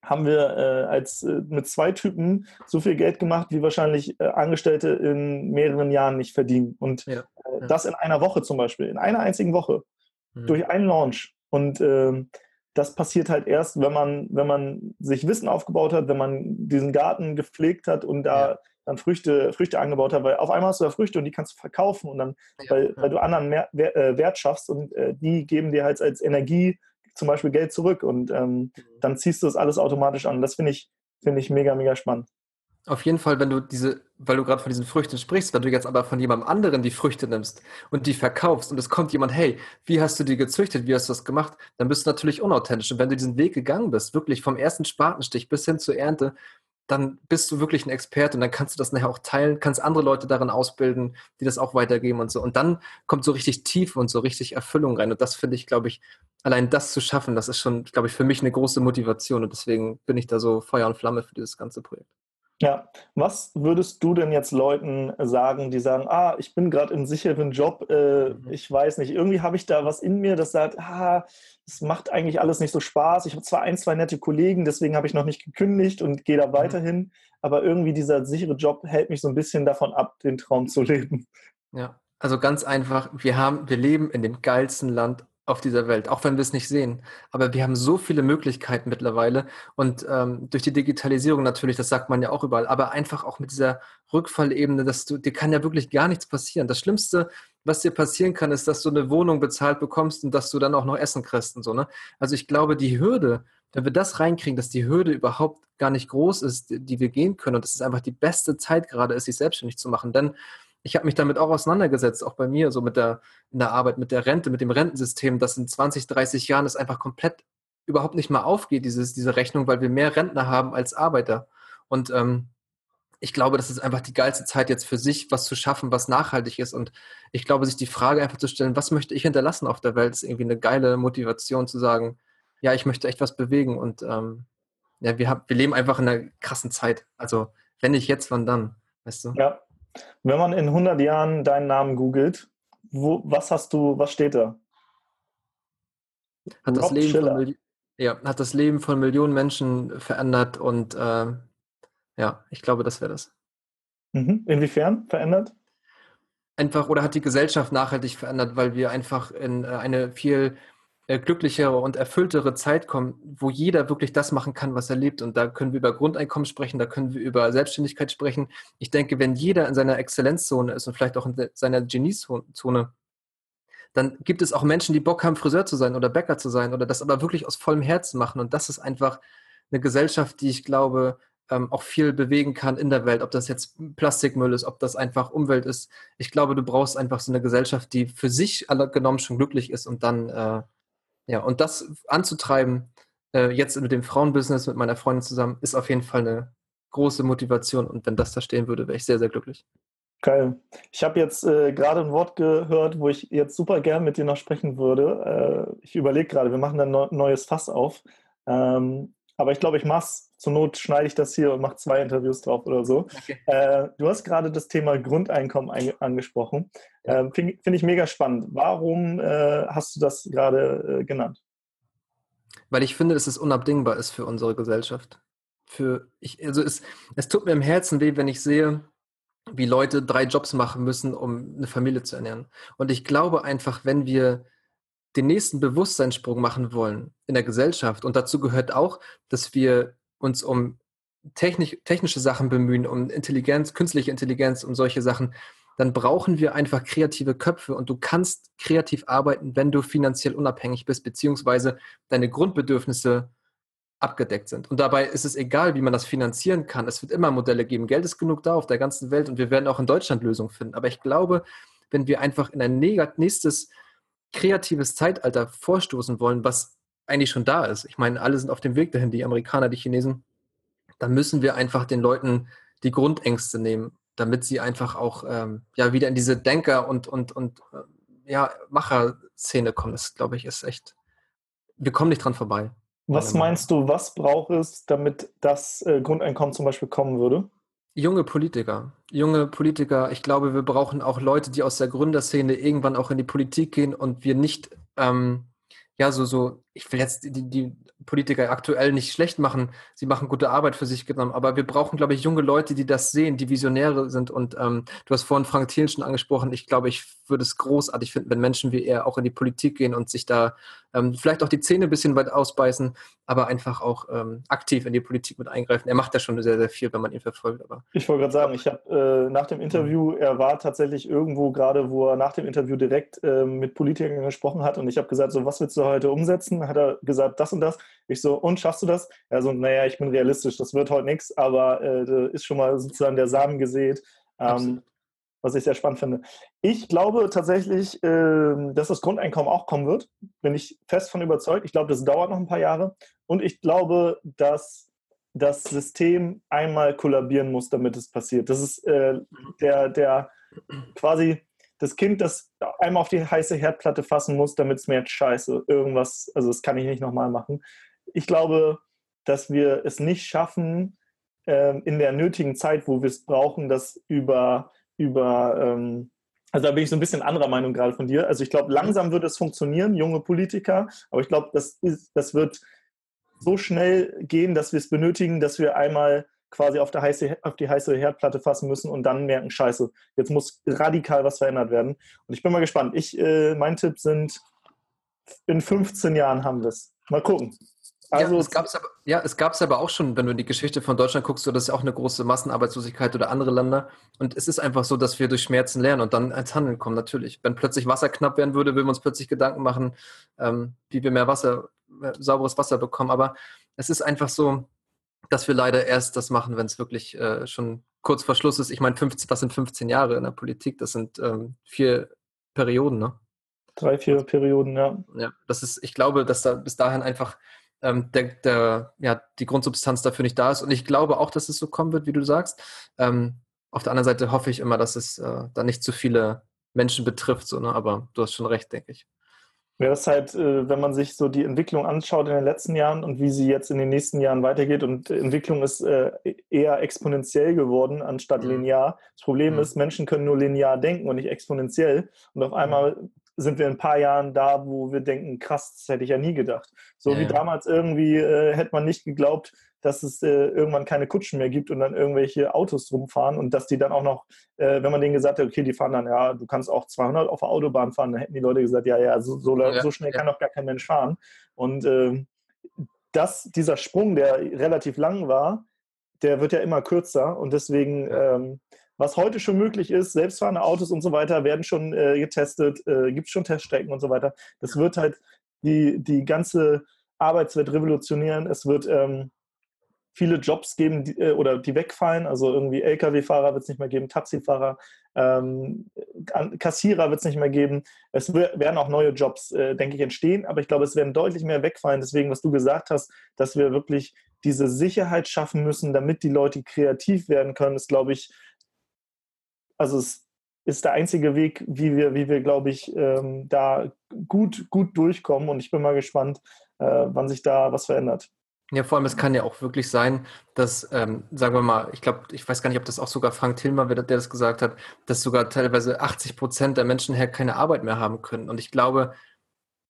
haben wir äh, als äh, mit zwei Typen so viel Geld gemacht, wie wahrscheinlich äh, Angestellte in mehreren Jahren nicht verdienen. Und ja, äh, ja. das in einer Woche zum Beispiel, in einer einzigen Woche, mhm. durch einen Launch. Und ähm, das passiert halt erst, wenn man, wenn man sich Wissen aufgebaut hat, wenn man diesen Garten gepflegt hat und da ja. dann Früchte, Früchte angebaut hat, weil auf einmal hast du da Früchte und die kannst du verkaufen und dann, weil, weil du anderen mehr, äh, Wert schaffst und äh, die geben dir halt als Energie zum Beispiel Geld zurück und ähm, mhm. dann ziehst du das alles automatisch an. Das finde ich, finde ich mega, mega spannend. Auf jeden Fall, wenn du diese, weil du gerade von diesen Früchten sprichst, wenn du jetzt aber von jemandem anderen die Früchte nimmst und die verkaufst und es kommt jemand, hey, wie hast du die gezüchtet, wie hast du das gemacht, dann bist du natürlich unauthentisch. Und wenn du diesen Weg gegangen bist, wirklich vom ersten Spatenstich bis hin zur Ernte, dann bist du wirklich ein Experte und dann kannst du das nachher auch teilen, kannst andere Leute darin ausbilden, die das auch weitergeben und so. Und dann kommt so richtig Tiefe und so richtig Erfüllung rein. Und das finde ich, glaube ich, allein das zu schaffen, das ist schon, glaube ich, für mich eine große Motivation. Und deswegen bin ich da so Feuer und Flamme für dieses ganze Projekt. Ja, was würdest du denn jetzt Leuten sagen, die sagen, ah, ich bin gerade im sicheren Job, äh, mhm. ich weiß nicht, irgendwie habe ich da was in mir, das sagt, ah, es macht eigentlich alles nicht so Spaß. Ich habe zwar ein, zwei nette Kollegen, deswegen habe ich noch nicht gekündigt und gehe da mhm. weiterhin, aber irgendwie dieser sichere Job hält mich so ein bisschen davon ab, den Traum zu leben. Ja, also ganz einfach, wir haben, wir leben in dem geilsten Land auf dieser Welt, auch wenn wir es nicht sehen. Aber wir haben so viele Möglichkeiten mittlerweile und ähm, durch die Digitalisierung natürlich, das sagt man ja auch überall, aber einfach auch mit dieser Rückfallebene, dass du, dir kann ja wirklich gar nichts passieren. Das Schlimmste, was dir passieren kann, ist, dass du eine Wohnung bezahlt bekommst und dass du dann auch noch Essen kriegst und so. Ne? Also ich glaube, die Hürde, wenn wir das reinkriegen, dass die Hürde überhaupt gar nicht groß ist, die wir gehen können und dass es einfach die beste Zeit gerade ist, sich selbstständig zu machen, denn ich habe mich damit auch auseinandergesetzt, auch bei mir, so mit der, in der Arbeit, mit der Rente, mit dem Rentensystem, dass in 20, 30 Jahren es einfach komplett überhaupt nicht mehr aufgeht, dieses, diese Rechnung, weil wir mehr Rentner haben als Arbeiter. Und ähm, ich glaube, das ist einfach die geilste Zeit jetzt für sich, was zu schaffen, was nachhaltig ist. Und ich glaube, sich die Frage einfach zu stellen, was möchte ich hinterlassen auf der Welt, ist irgendwie eine geile Motivation zu sagen, ja, ich möchte echt was bewegen. Und ähm, ja, wir, haben, wir leben einfach in einer krassen Zeit. Also, wenn nicht jetzt, wann dann? Weißt du? Ja, wenn man in 100 Jahren deinen Namen googelt, wo, was hast du, was steht da? Hat das, Leben von, ja, hat das Leben von Millionen Menschen verändert und äh, ja, ich glaube, das wäre das. Mhm. Inwiefern verändert? Einfach oder hat die Gesellschaft nachhaltig verändert, weil wir einfach in äh, eine viel glücklichere und erfülltere Zeit kommen, wo jeder wirklich das machen kann, was er lebt. Und da können wir über Grundeinkommen sprechen, da können wir über Selbstständigkeit sprechen. Ich denke, wenn jeder in seiner Exzellenzzone ist und vielleicht auch in seiner Geniezone, dann gibt es auch Menschen, die Bock haben, Friseur zu sein oder Bäcker zu sein oder das aber wirklich aus vollem Herzen machen. Und das ist einfach eine Gesellschaft, die ich glaube, ähm, auch viel bewegen kann in der Welt, ob das jetzt Plastikmüll ist, ob das einfach Umwelt ist. Ich glaube, du brauchst einfach so eine Gesellschaft, die für sich genommen schon glücklich ist und dann äh, ja, und das anzutreiben, äh, jetzt mit dem Frauenbusiness mit meiner Freundin zusammen, ist auf jeden Fall eine große Motivation. Und wenn das da stehen würde, wäre ich sehr, sehr glücklich. Geil. Ich habe jetzt äh, gerade ein Wort gehört, wo ich jetzt super gern mit dir noch sprechen würde. Äh, ich überlege gerade, wir machen ein neues Fass auf. Ähm, aber ich glaube, ich mache es. Zur Not schneide ich das hier und mache zwei Interviews drauf oder so. Okay. Äh, du hast gerade das Thema Grundeinkommen angesprochen. Ja. Ähm, Finde find ich mega spannend. Warum äh, hast du das gerade äh, genannt? Weil ich finde, dass es unabdingbar ist für unsere Gesellschaft. Für ich, also es, es tut mir im Herzen weh, wenn ich sehe, wie Leute drei Jobs machen müssen, um eine Familie zu ernähren. Und ich glaube einfach, wenn wir den nächsten Bewusstseinssprung machen wollen in der Gesellschaft. Und dazu gehört auch, dass wir uns um technisch, technische Sachen bemühen, um Intelligenz, künstliche Intelligenz, um solche Sachen, dann brauchen wir einfach kreative Köpfe und du kannst kreativ arbeiten, wenn du finanziell unabhängig bist, beziehungsweise deine Grundbedürfnisse abgedeckt sind. Und dabei ist es egal, wie man das finanzieren kann. Es wird immer Modelle geben. Geld ist genug da auf der ganzen Welt und wir werden auch in Deutschland Lösungen finden. Aber ich glaube, wenn wir einfach in ein nächstes kreatives Zeitalter vorstoßen wollen, was eigentlich schon da ist, ich meine, alle sind auf dem Weg dahin, die Amerikaner, die Chinesen, dann müssen wir einfach den Leuten die Grundängste nehmen, damit sie einfach auch ähm, ja, wieder in diese Denker- und, und, und äh, ja, Macher-Szene kommen. Das, glaube ich, ist echt, wir kommen nicht dran vorbei. Was meinst du, was braucht es, damit das äh, Grundeinkommen zum Beispiel kommen würde? Junge Politiker. Junge Politiker. Ich glaube, wir brauchen auch Leute, die aus der Gründerszene irgendwann auch in die Politik gehen und wir nicht, ähm, ja, so, so, ich will jetzt die, die Politiker aktuell nicht schlecht machen. Sie machen gute Arbeit für sich genommen. Aber wir brauchen, glaube ich, junge Leute, die das sehen, die Visionäre sind. Und ähm, du hast vorhin Frank Thiel schon angesprochen. Ich glaube, ich würde es großartig finden, wenn Menschen wie er auch in die Politik gehen und sich da ähm, vielleicht auch die Zähne ein bisschen weit ausbeißen, aber einfach auch ähm, aktiv in die Politik mit eingreifen. Er macht ja schon sehr, sehr viel, wenn man ihn verfolgt. Aber ich wollte gerade sagen, ich habe äh, nach dem Interview, er war tatsächlich irgendwo gerade, wo er nach dem Interview direkt äh, mit Politikern gesprochen hat und ich habe gesagt, so was willst du heute umsetzen? Hat er gesagt, das und das. Ich so, und schaffst du das? Er so, naja, ich bin realistisch, das wird heute nichts, aber äh, ist schon mal sozusagen der Samen gesät. Ähm, was ich sehr spannend finde. Ich glaube tatsächlich, äh, dass das Grundeinkommen auch kommen wird. Bin ich fest von überzeugt. Ich glaube, das dauert noch ein paar Jahre. Und ich glaube, dass das System einmal kollabieren muss, damit es passiert. Das ist äh, der, der quasi das Kind, das einmal auf die heiße Herdplatte fassen muss, damit es merkt, scheiße, irgendwas, also das kann ich nicht nochmal machen. Ich glaube, dass wir es nicht schaffen, äh, in der nötigen Zeit, wo wir es brauchen, das über über, ähm, also da bin ich so ein bisschen anderer Meinung gerade von dir. Also ich glaube, langsam wird es funktionieren, junge Politiker, aber ich glaube, das, das wird so schnell gehen, dass wir es benötigen, dass wir einmal quasi auf, heiße, auf die heiße Herdplatte fassen müssen und dann merken, scheiße, jetzt muss radikal was verändert werden. Und ich bin mal gespannt. Ich, äh, mein Tipp sind, in 15 Jahren haben wir es. Mal gucken. Also ja, es gab es aber, ja, es aber auch schon, wenn du in die Geschichte von Deutschland guckst, so das ist auch eine große Massenarbeitslosigkeit oder andere Länder. Und es ist einfach so, dass wir durch Schmerzen lernen und dann ins Handeln kommen, natürlich. Wenn plötzlich Wasser knapp werden würde, würden wir uns plötzlich Gedanken machen, ähm, wie wir mehr Wasser, mehr sauberes Wasser bekommen. Aber es ist einfach so, dass wir leider erst das machen, wenn es wirklich äh, schon kurz vor Schluss ist. Ich meine, 15, das sind 15 Jahre in der Politik, das sind ähm, vier Perioden, ne? Drei, vier Perioden, ja. Ja, das ist, ich glaube, dass da bis dahin einfach ähm, der, der, ja, die Grundsubstanz dafür nicht da ist. Und ich glaube auch, dass es so kommen wird, wie du sagst. Ähm, auf der anderen Seite hoffe ich immer, dass es äh, da nicht zu viele Menschen betrifft, so, ne? aber du hast schon recht, denke ich. Ja, das ist halt, äh, wenn man sich so die Entwicklung anschaut in den letzten Jahren und wie sie jetzt in den nächsten Jahren weitergeht und Entwicklung ist äh, eher exponentiell geworden anstatt mhm. linear. Das Problem mhm. ist, Menschen können nur linear denken und nicht exponentiell und auf einmal sind wir in ein paar Jahren da, wo wir denken, krass, das hätte ich ja nie gedacht. So ja, wie ja. damals irgendwie äh, hätte man nicht geglaubt, dass es äh, irgendwann keine Kutschen mehr gibt und dann irgendwelche Autos rumfahren und dass die dann auch noch, äh, wenn man denen gesagt hat, okay, die fahren dann, ja, du kannst auch 200 auf der Autobahn fahren, dann hätten die Leute gesagt, ja, ja, so, so, ja, so schnell kann doch gar kein Mensch fahren. Und ähm, das, dieser Sprung, der relativ lang war, der wird ja immer kürzer und deswegen ähm, was heute schon möglich ist, selbstfahrende Autos und so weiter werden schon äh, getestet, äh, gibt es schon Teststrecken und so weiter. Das wird halt die, die ganze Arbeitswelt revolutionieren. Es wird ähm, viele Jobs geben die, äh, oder die wegfallen. Also irgendwie Lkw-Fahrer wird es nicht mehr geben, Taxifahrer, ähm, Kassierer wird es nicht mehr geben. Es werden auch neue Jobs, äh, denke ich, entstehen, aber ich glaube, es werden deutlich mehr wegfallen. Deswegen, was du gesagt hast, dass wir wirklich diese Sicherheit schaffen müssen, damit die Leute kreativ werden können, ist, glaube ich, also es ist der einzige Weg, wie wir, wie wir glaube ich, ähm, da gut, gut durchkommen. Und ich bin mal gespannt, äh, wann sich da was verändert. Ja, vor allem, es kann ja auch wirklich sein, dass, ähm, sagen wir mal, ich glaube, ich weiß gar nicht, ob das auch sogar Frank Tillmer, der das gesagt hat, dass sogar teilweise 80 Prozent der Menschen her keine Arbeit mehr haben können. Und ich glaube,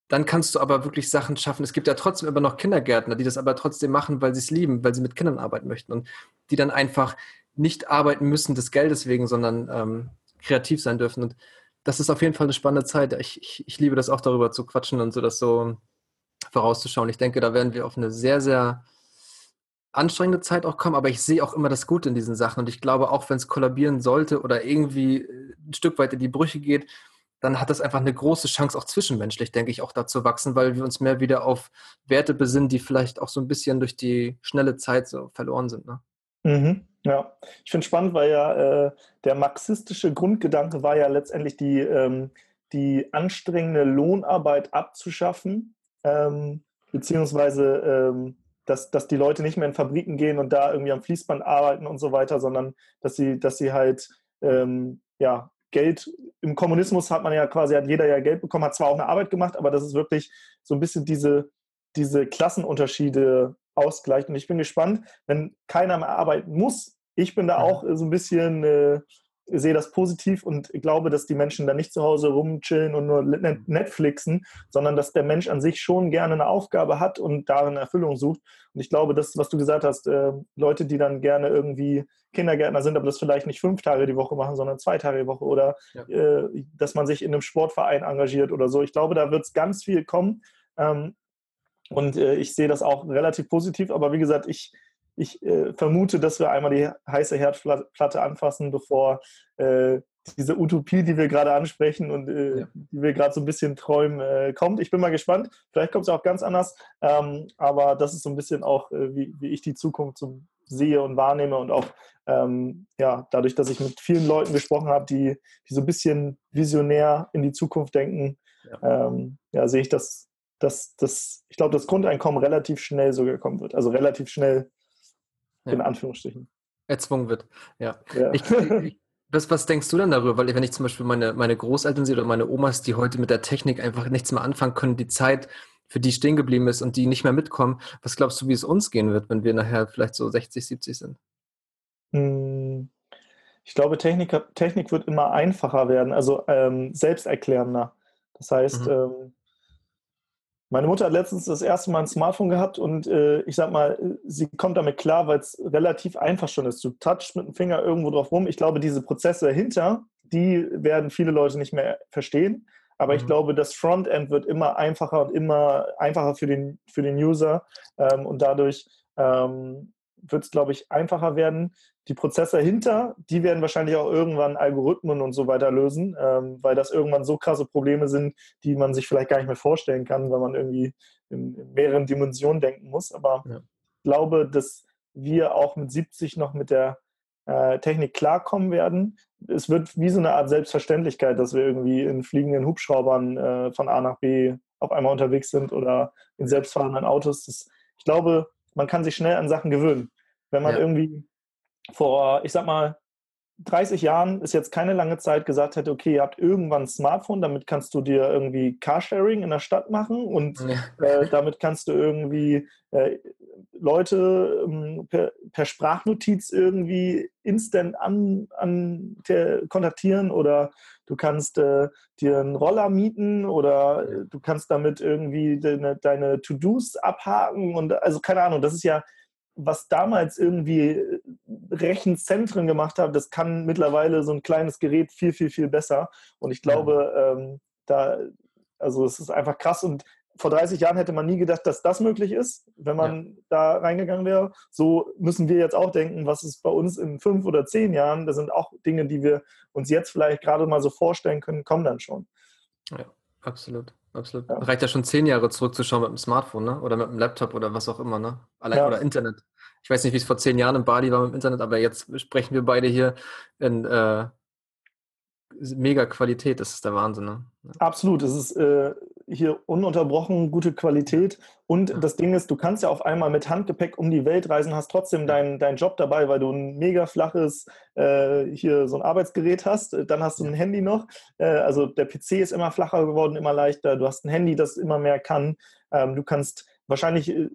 dann kannst du aber wirklich Sachen schaffen. Es gibt ja trotzdem immer noch Kindergärtner, die das aber trotzdem machen, weil sie es lieben, weil sie mit Kindern arbeiten möchten und die dann einfach nicht arbeiten müssen des Geldes wegen, sondern ähm, kreativ sein dürfen. Und das ist auf jeden Fall eine spannende Zeit. Ich, ich, ich liebe das auch darüber zu quatschen und so das so vorauszuschauen. Ich denke, da werden wir auf eine sehr, sehr anstrengende Zeit auch kommen, aber ich sehe auch immer das Gute in diesen Sachen. Und ich glaube, auch wenn es kollabieren sollte oder irgendwie ein Stück weit in die Brüche geht, dann hat das einfach eine große Chance, auch zwischenmenschlich, denke ich, auch da zu wachsen, weil wir uns mehr wieder auf Werte besinnen, die vielleicht auch so ein bisschen durch die schnelle Zeit so verloren sind. Ne? Mhm, ja, ich finde spannend, weil ja äh, der marxistische Grundgedanke war ja letztendlich die, ähm, die anstrengende Lohnarbeit abzuschaffen, ähm, beziehungsweise ähm, dass, dass die Leute nicht mehr in Fabriken gehen und da irgendwie am Fließband arbeiten und so weiter, sondern dass sie, dass sie halt ähm, ja, Geld, im Kommunismus hat man ja quasi, hat jeder ja Geld bekommen, hat zwar auch eine Arbeit gemacht, aber das ist wirklich so ein bisschen diese, diese Klassenunterschiede ausgleicht. Und ich bin gespannt, wenn keiner mehr arbeiten muss. Ich bin da auch so ein bisschen äh, sehe das positiv und glaube, dass die Menschen da nicht zu Hause rumchillen und nur Netflixen, sondern dass der Mensch an sich schon gerne eine Aufgabe hat und darin Erfüllung sucht. Und ich glaube, das, was du gesagt hast, äh, Leute, die dann gerne irgendwie Kindergärtner sind, aber das vielleicht nicht fünf Tage die Woche machen, sondern zwei Tage die Woche oder ja. äh, dass man sich in einem Sportverein engagiert oder so. Ich glaube, da wird es ganz viel kommen. Ähm, und äh, ich sehe das auch relativ positiv, aber wie gesagt, ich ich äh, vermute, dass wir einmal die heiße Herdplatte anfassen, bevor äh, diese Utopie, die wir gerade ansprechen und äh, ja. die wir gerade so ein bisschen träumen, äh, kommt. Ich bin mal gespannt. Vielleicht kommt es auch ganz anders. Ähm, aber das ist so ein bisschen auch, äh, wie, wie, ich die Zukunft so sehe und wahrnehme und auch ähm, ja, dadurch, dass ich mit vielen Leuten gesprochen habe, die, die so ein bisschen visionär in die Zukunft denken, ja, ähm, ja sehe ich, dass, dass, dass ich glaube, das Grundeinkommen relativ schnell sogar kommen wird. Also relativ schnell ja. in Anführungsstrichen. Erzwungen wird, ja. ja. Ich, ich, was, was denkst du denn darüber? Weil wenn ich zum Beispiel meine, meine Großeltern sehe oder meine Omas, die heute mit der Technik einfach nichts mehr anfangen können, die Zeit für die stehen geblieben ist und die nicht mehr mitkommen, was glaubst du, wie es uns gehen wird, wenn wir nachher vielleicht so 60, 70 sind? Hm, ich glaube, Technik, Technik wird immer einfacher werden, also ähm, selbsterklärender. Das heißt, mhm. ähm, meine Mutter hat letztens das erste Mal ein Smartphone gehabt und äh, ich sag mal, sie kommt damit klar, weil es relativ einfach schon ist. Du touchst mit dem Finger irgendwo drauf rum. Ich glaube, diese Prozesse dahinter, die werden viele Leute nicht mehr verstehen. Aber mhm. ich glaube, das Frontend wird immer einfacher und immer einfacher für den, für den User ähm, und dadurch ähm, wird es, glaube ich, einfacher werden. Die Prozesse dahinter, die werden wahrscheinlich auch irgendwann Algorithmen und so weiter lösen, ähm, weil das irgendwann so krasse Probleme sind, die man sich vielleicht gar nicht mehr vorstellen kann, weil man irgendwie in, in mehreren Dimensionen denken muss. Aber ja. ich glaube, dass wir auch mit 70 noch mit der äh, Technik klarkommen werden. Es wird wie so eine Art Selbstverständlichkeit, dass wir irgendwie in fliegenden Hubschraubern äh, von A nach B auf einmal unterwegs sind oder in selbstfahrenden Autos. Das, ich glaube, man kann sich schnell an Sachen gewöhnen. Wenn man ja. irgendwie vor, ich sag mal, 30 Jahren ist jetzt keine lange Zeit gesagt hätte, okay, ihr habt irgendwann ein Smartphone, damit kannst du dir irgendwie Carsharing in der Stadt machen und ja. äh, damit kannst du irgendwie äh, Leute ähm, per, per, Sprachnotiz irgendwie instant an, an der, kontaktieren oder du kannst äh, dir einen Roller mieten oder du kannst damit irgendwie deine, deine To-Dos abhaken und also keine Ahnung, das ist ja was damals irgendwie äh, Rechenzentren gemacht haben, das kann mittlerweile so ein kleines Gerät viel, viel, viel besser. Und ich glaube, ähm, da, also es ist einfach krass. Und vor 30 Jahren hätte man nie gedacht, dass das möglich ist, wenn man ja. da reingegangen wäre. So müssen wir jetzt auch denken, was ist bei uns in fünf oder zehn Jahren. Das sind auch Dinge, die wir uns jetzt vielleicht gerade mal so vorstellen können, kommen dann schon. Ja, absolut absolut. Ja. Reicht ja schon zehn Jahre zurückzuschauen mit dem Smartphone, ne? Oder mit dem Laptop oder was auch immer, ne? Allein ja. oder Internet. Ich weiß nicht, wie es vor zehn Jahren in Bali war mit dem Internet, aber jetzt sprechen wir beide hier in äh, mega Qualität. Das ist der Wahnsinn, ne? Absolut. Es ist äh, hier ununterbrochen gute Qualität. Und das Ding ist, du kannst ja auf einmal mit Handgepäck um die Welt reisen, hast trotzdem deinen dein Job dabei, weil du ein mega flaches, äh, hier so ein Arbeitsgerät hast. Dann hast du ein Handy noch. Äh, also der PC ist immer flacher geworden, immer leichter. Du hast ein Handy, das immer mehr kann. Ähm, du kannst wahrscheinlich äh,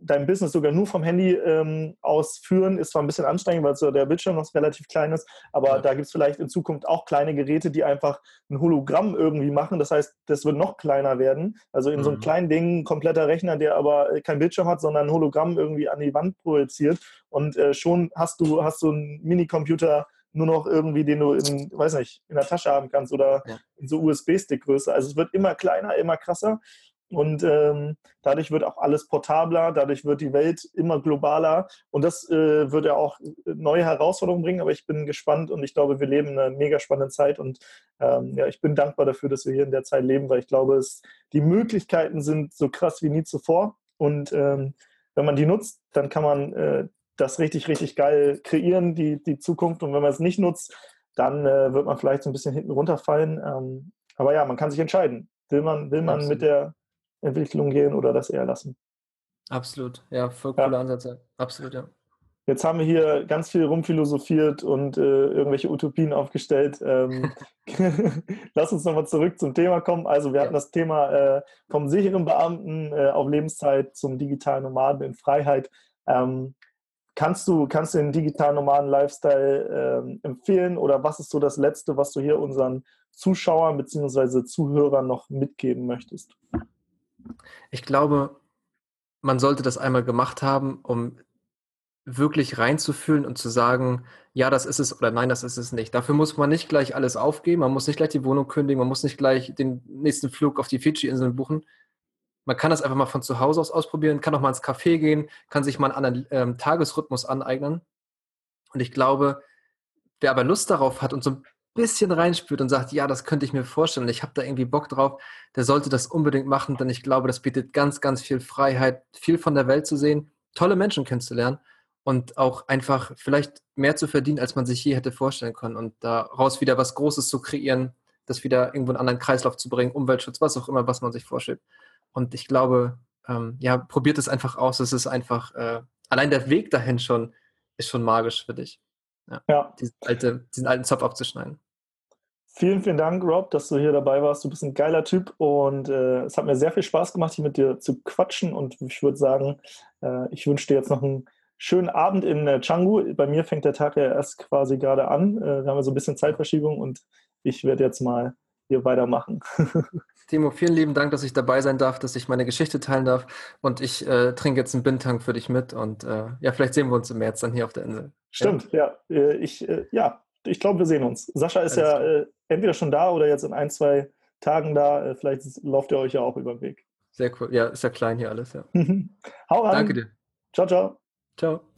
dein Business sogar nur vom Handy ähm, ausführen. Ist zwar ein bisschen anstrengend, weil so der Bildschirm noch relativ klein ist, aber ja. da gibt es vielleicht in Zukunft auch kleine Geräte, die einfach ein Hologramm irgendwie machen. Das heißt, das wird noch kleiner werden. Also in mhm. so einem mhm. kleinen Ding, ein kompletter Rechner, der aber kein Bildschirm hat, sondern ein Hologramm irgendwie an die Wand projiziert. Und äh, schon hast du, hast du einen Minicomputer nur noch irgendwie, den du in, weiß nicht, in der Tasche haben kannst oder ja. in so USB-Stick-Größe. Also es wird immer kleiner, immer krasser. Und ähm, dadurch wird auch alles portabler, dadurch wird die Welt immer globaler. Und das äh, wird ja auch neue Herausforderungen bringen, aber ich bin gespannt und ich glaube, wir leben eine mega spannende Zeit. Und ähm, ja, ich bin dankbar dafür, dass wir hier in der Zeit leben, weil ich glaube, es, die Möglichkeiten sind so krass wie nie zuvor. Und ähm, wenn man die nutzt, dann kann man äh, das richtig, richtig geil kreieren, die, die Zukunft. Und wenn man es nicht nutzt, dann äh, wird man vielleicht so ein bisschen hinten runterfallen. Ähm, aber ja, man kann sich entscheiden. Will man, will man mit der Entwicklung gehen oder das eher lassen? Absolut, ja, voll coole ja. Ansätze. Absolut, ja. Jetzt haben wir hier ganz viel rumphilosophiert und äh, irgendwelche Utopien aufgestellt. Ähm, <laughs> <laughs> lass uns nochmal zurück zum Thema kommen. Also wir ja. hatten das Thema äh, vom sicheren Beamten äh, auf Lebenszeit zum digitalen Nomaden in Freiheit. Ähm, kannst, du, kannst du den digitalen Nomaden-Lifestyle ähm, empfehlen oder was ist so das Letzte, was du hier unseren Zuschauern bzw. Zuhörern noch mitgeben möchtest? Ich glaube, man sollte das einmal gemacht haben, um wirklich reinzufühlen und zu sagen, ja, das ist es oder nein, das ist es nicht. Dafür muss man nicht gleich alles aufgeben, man muss nicht gleich die Wohnung kündigen, man muss nicht gleich den nächsten Flug auf die Fidschi-Inseln buchen. Man kann das einfach mal von zu Hause aus ausprobieren, kann auch mal ins Café gehen, kann sich mal einen anderen ähm, Tagesrhythmus aneignen. Und ich glaube, wer aber Lust darauf hat und so ein bisschen reinspürt und sagt, ja, das könnte ich mir vorstellen, ich habe da irgendwie Bock drauf, der sollte das unbedingt machen, denn ich glaube, das bietet ganz, ganz viel Freiheit, viel von der Welt zu sehen, tolle Menschen kennenzulernen und auch einfach vielleicht mehr zu verdienen, als man sich je hätte vorstellen können und daraus wieder was Großes zu kreieren, das wieder irgendwo in einen anderen Kreislauf zu bringen, Umweltschutz, was auch immer, was man sich vorstellt. Und ich glaube, ähm, ja, probiert es einfach aus. Es ist einfach, äh, allein der Weg dahin schon, ist schon magisch für dich. Ja. ja. Diesen, alte, diesen alten Zopf abzuschneiden. Vielen, vielen Dank, Rob, dass du hier dabei warst. Du bist ein geiler Typ und äh, es hat mir sehr viel Spaß gemacht, hier mit dir zu quatschen. Und ich würde sagen, äh, ich wünsche dir jetzt noch einen schönen Abend in äh, Canggu. Bei mir fängt der Tag ja erst quasi gerade an. Äh, da haben wir so ein bisschen Zeitverschiebung und ich werde jetzt mal hier weitermachen. <laughs> Timo, vielen lieben Dank, dass ich dabei sein darf, dass ich meine Geschichte teilen darf. Und ich äh, trinke jetzt einen Bindtank für dich mit. Und äh, ja, vielleicht sehen wir uns im März dann hier auf der Insel. Stimmt, ja. ja. Äh, ich, äh, ja, ich glaube, wir sehen uns. Sascha ist Alles ja äh, entweder schon da oder jetzt in ein, zwei Tagen da. vielleicht lauft ihr euch ja auch über den Weg. Sehr cool. Ja, ist ja klein hier alles, ja. <laughs> Hau rein. Danke dir. Ciao, ciao. Ciao.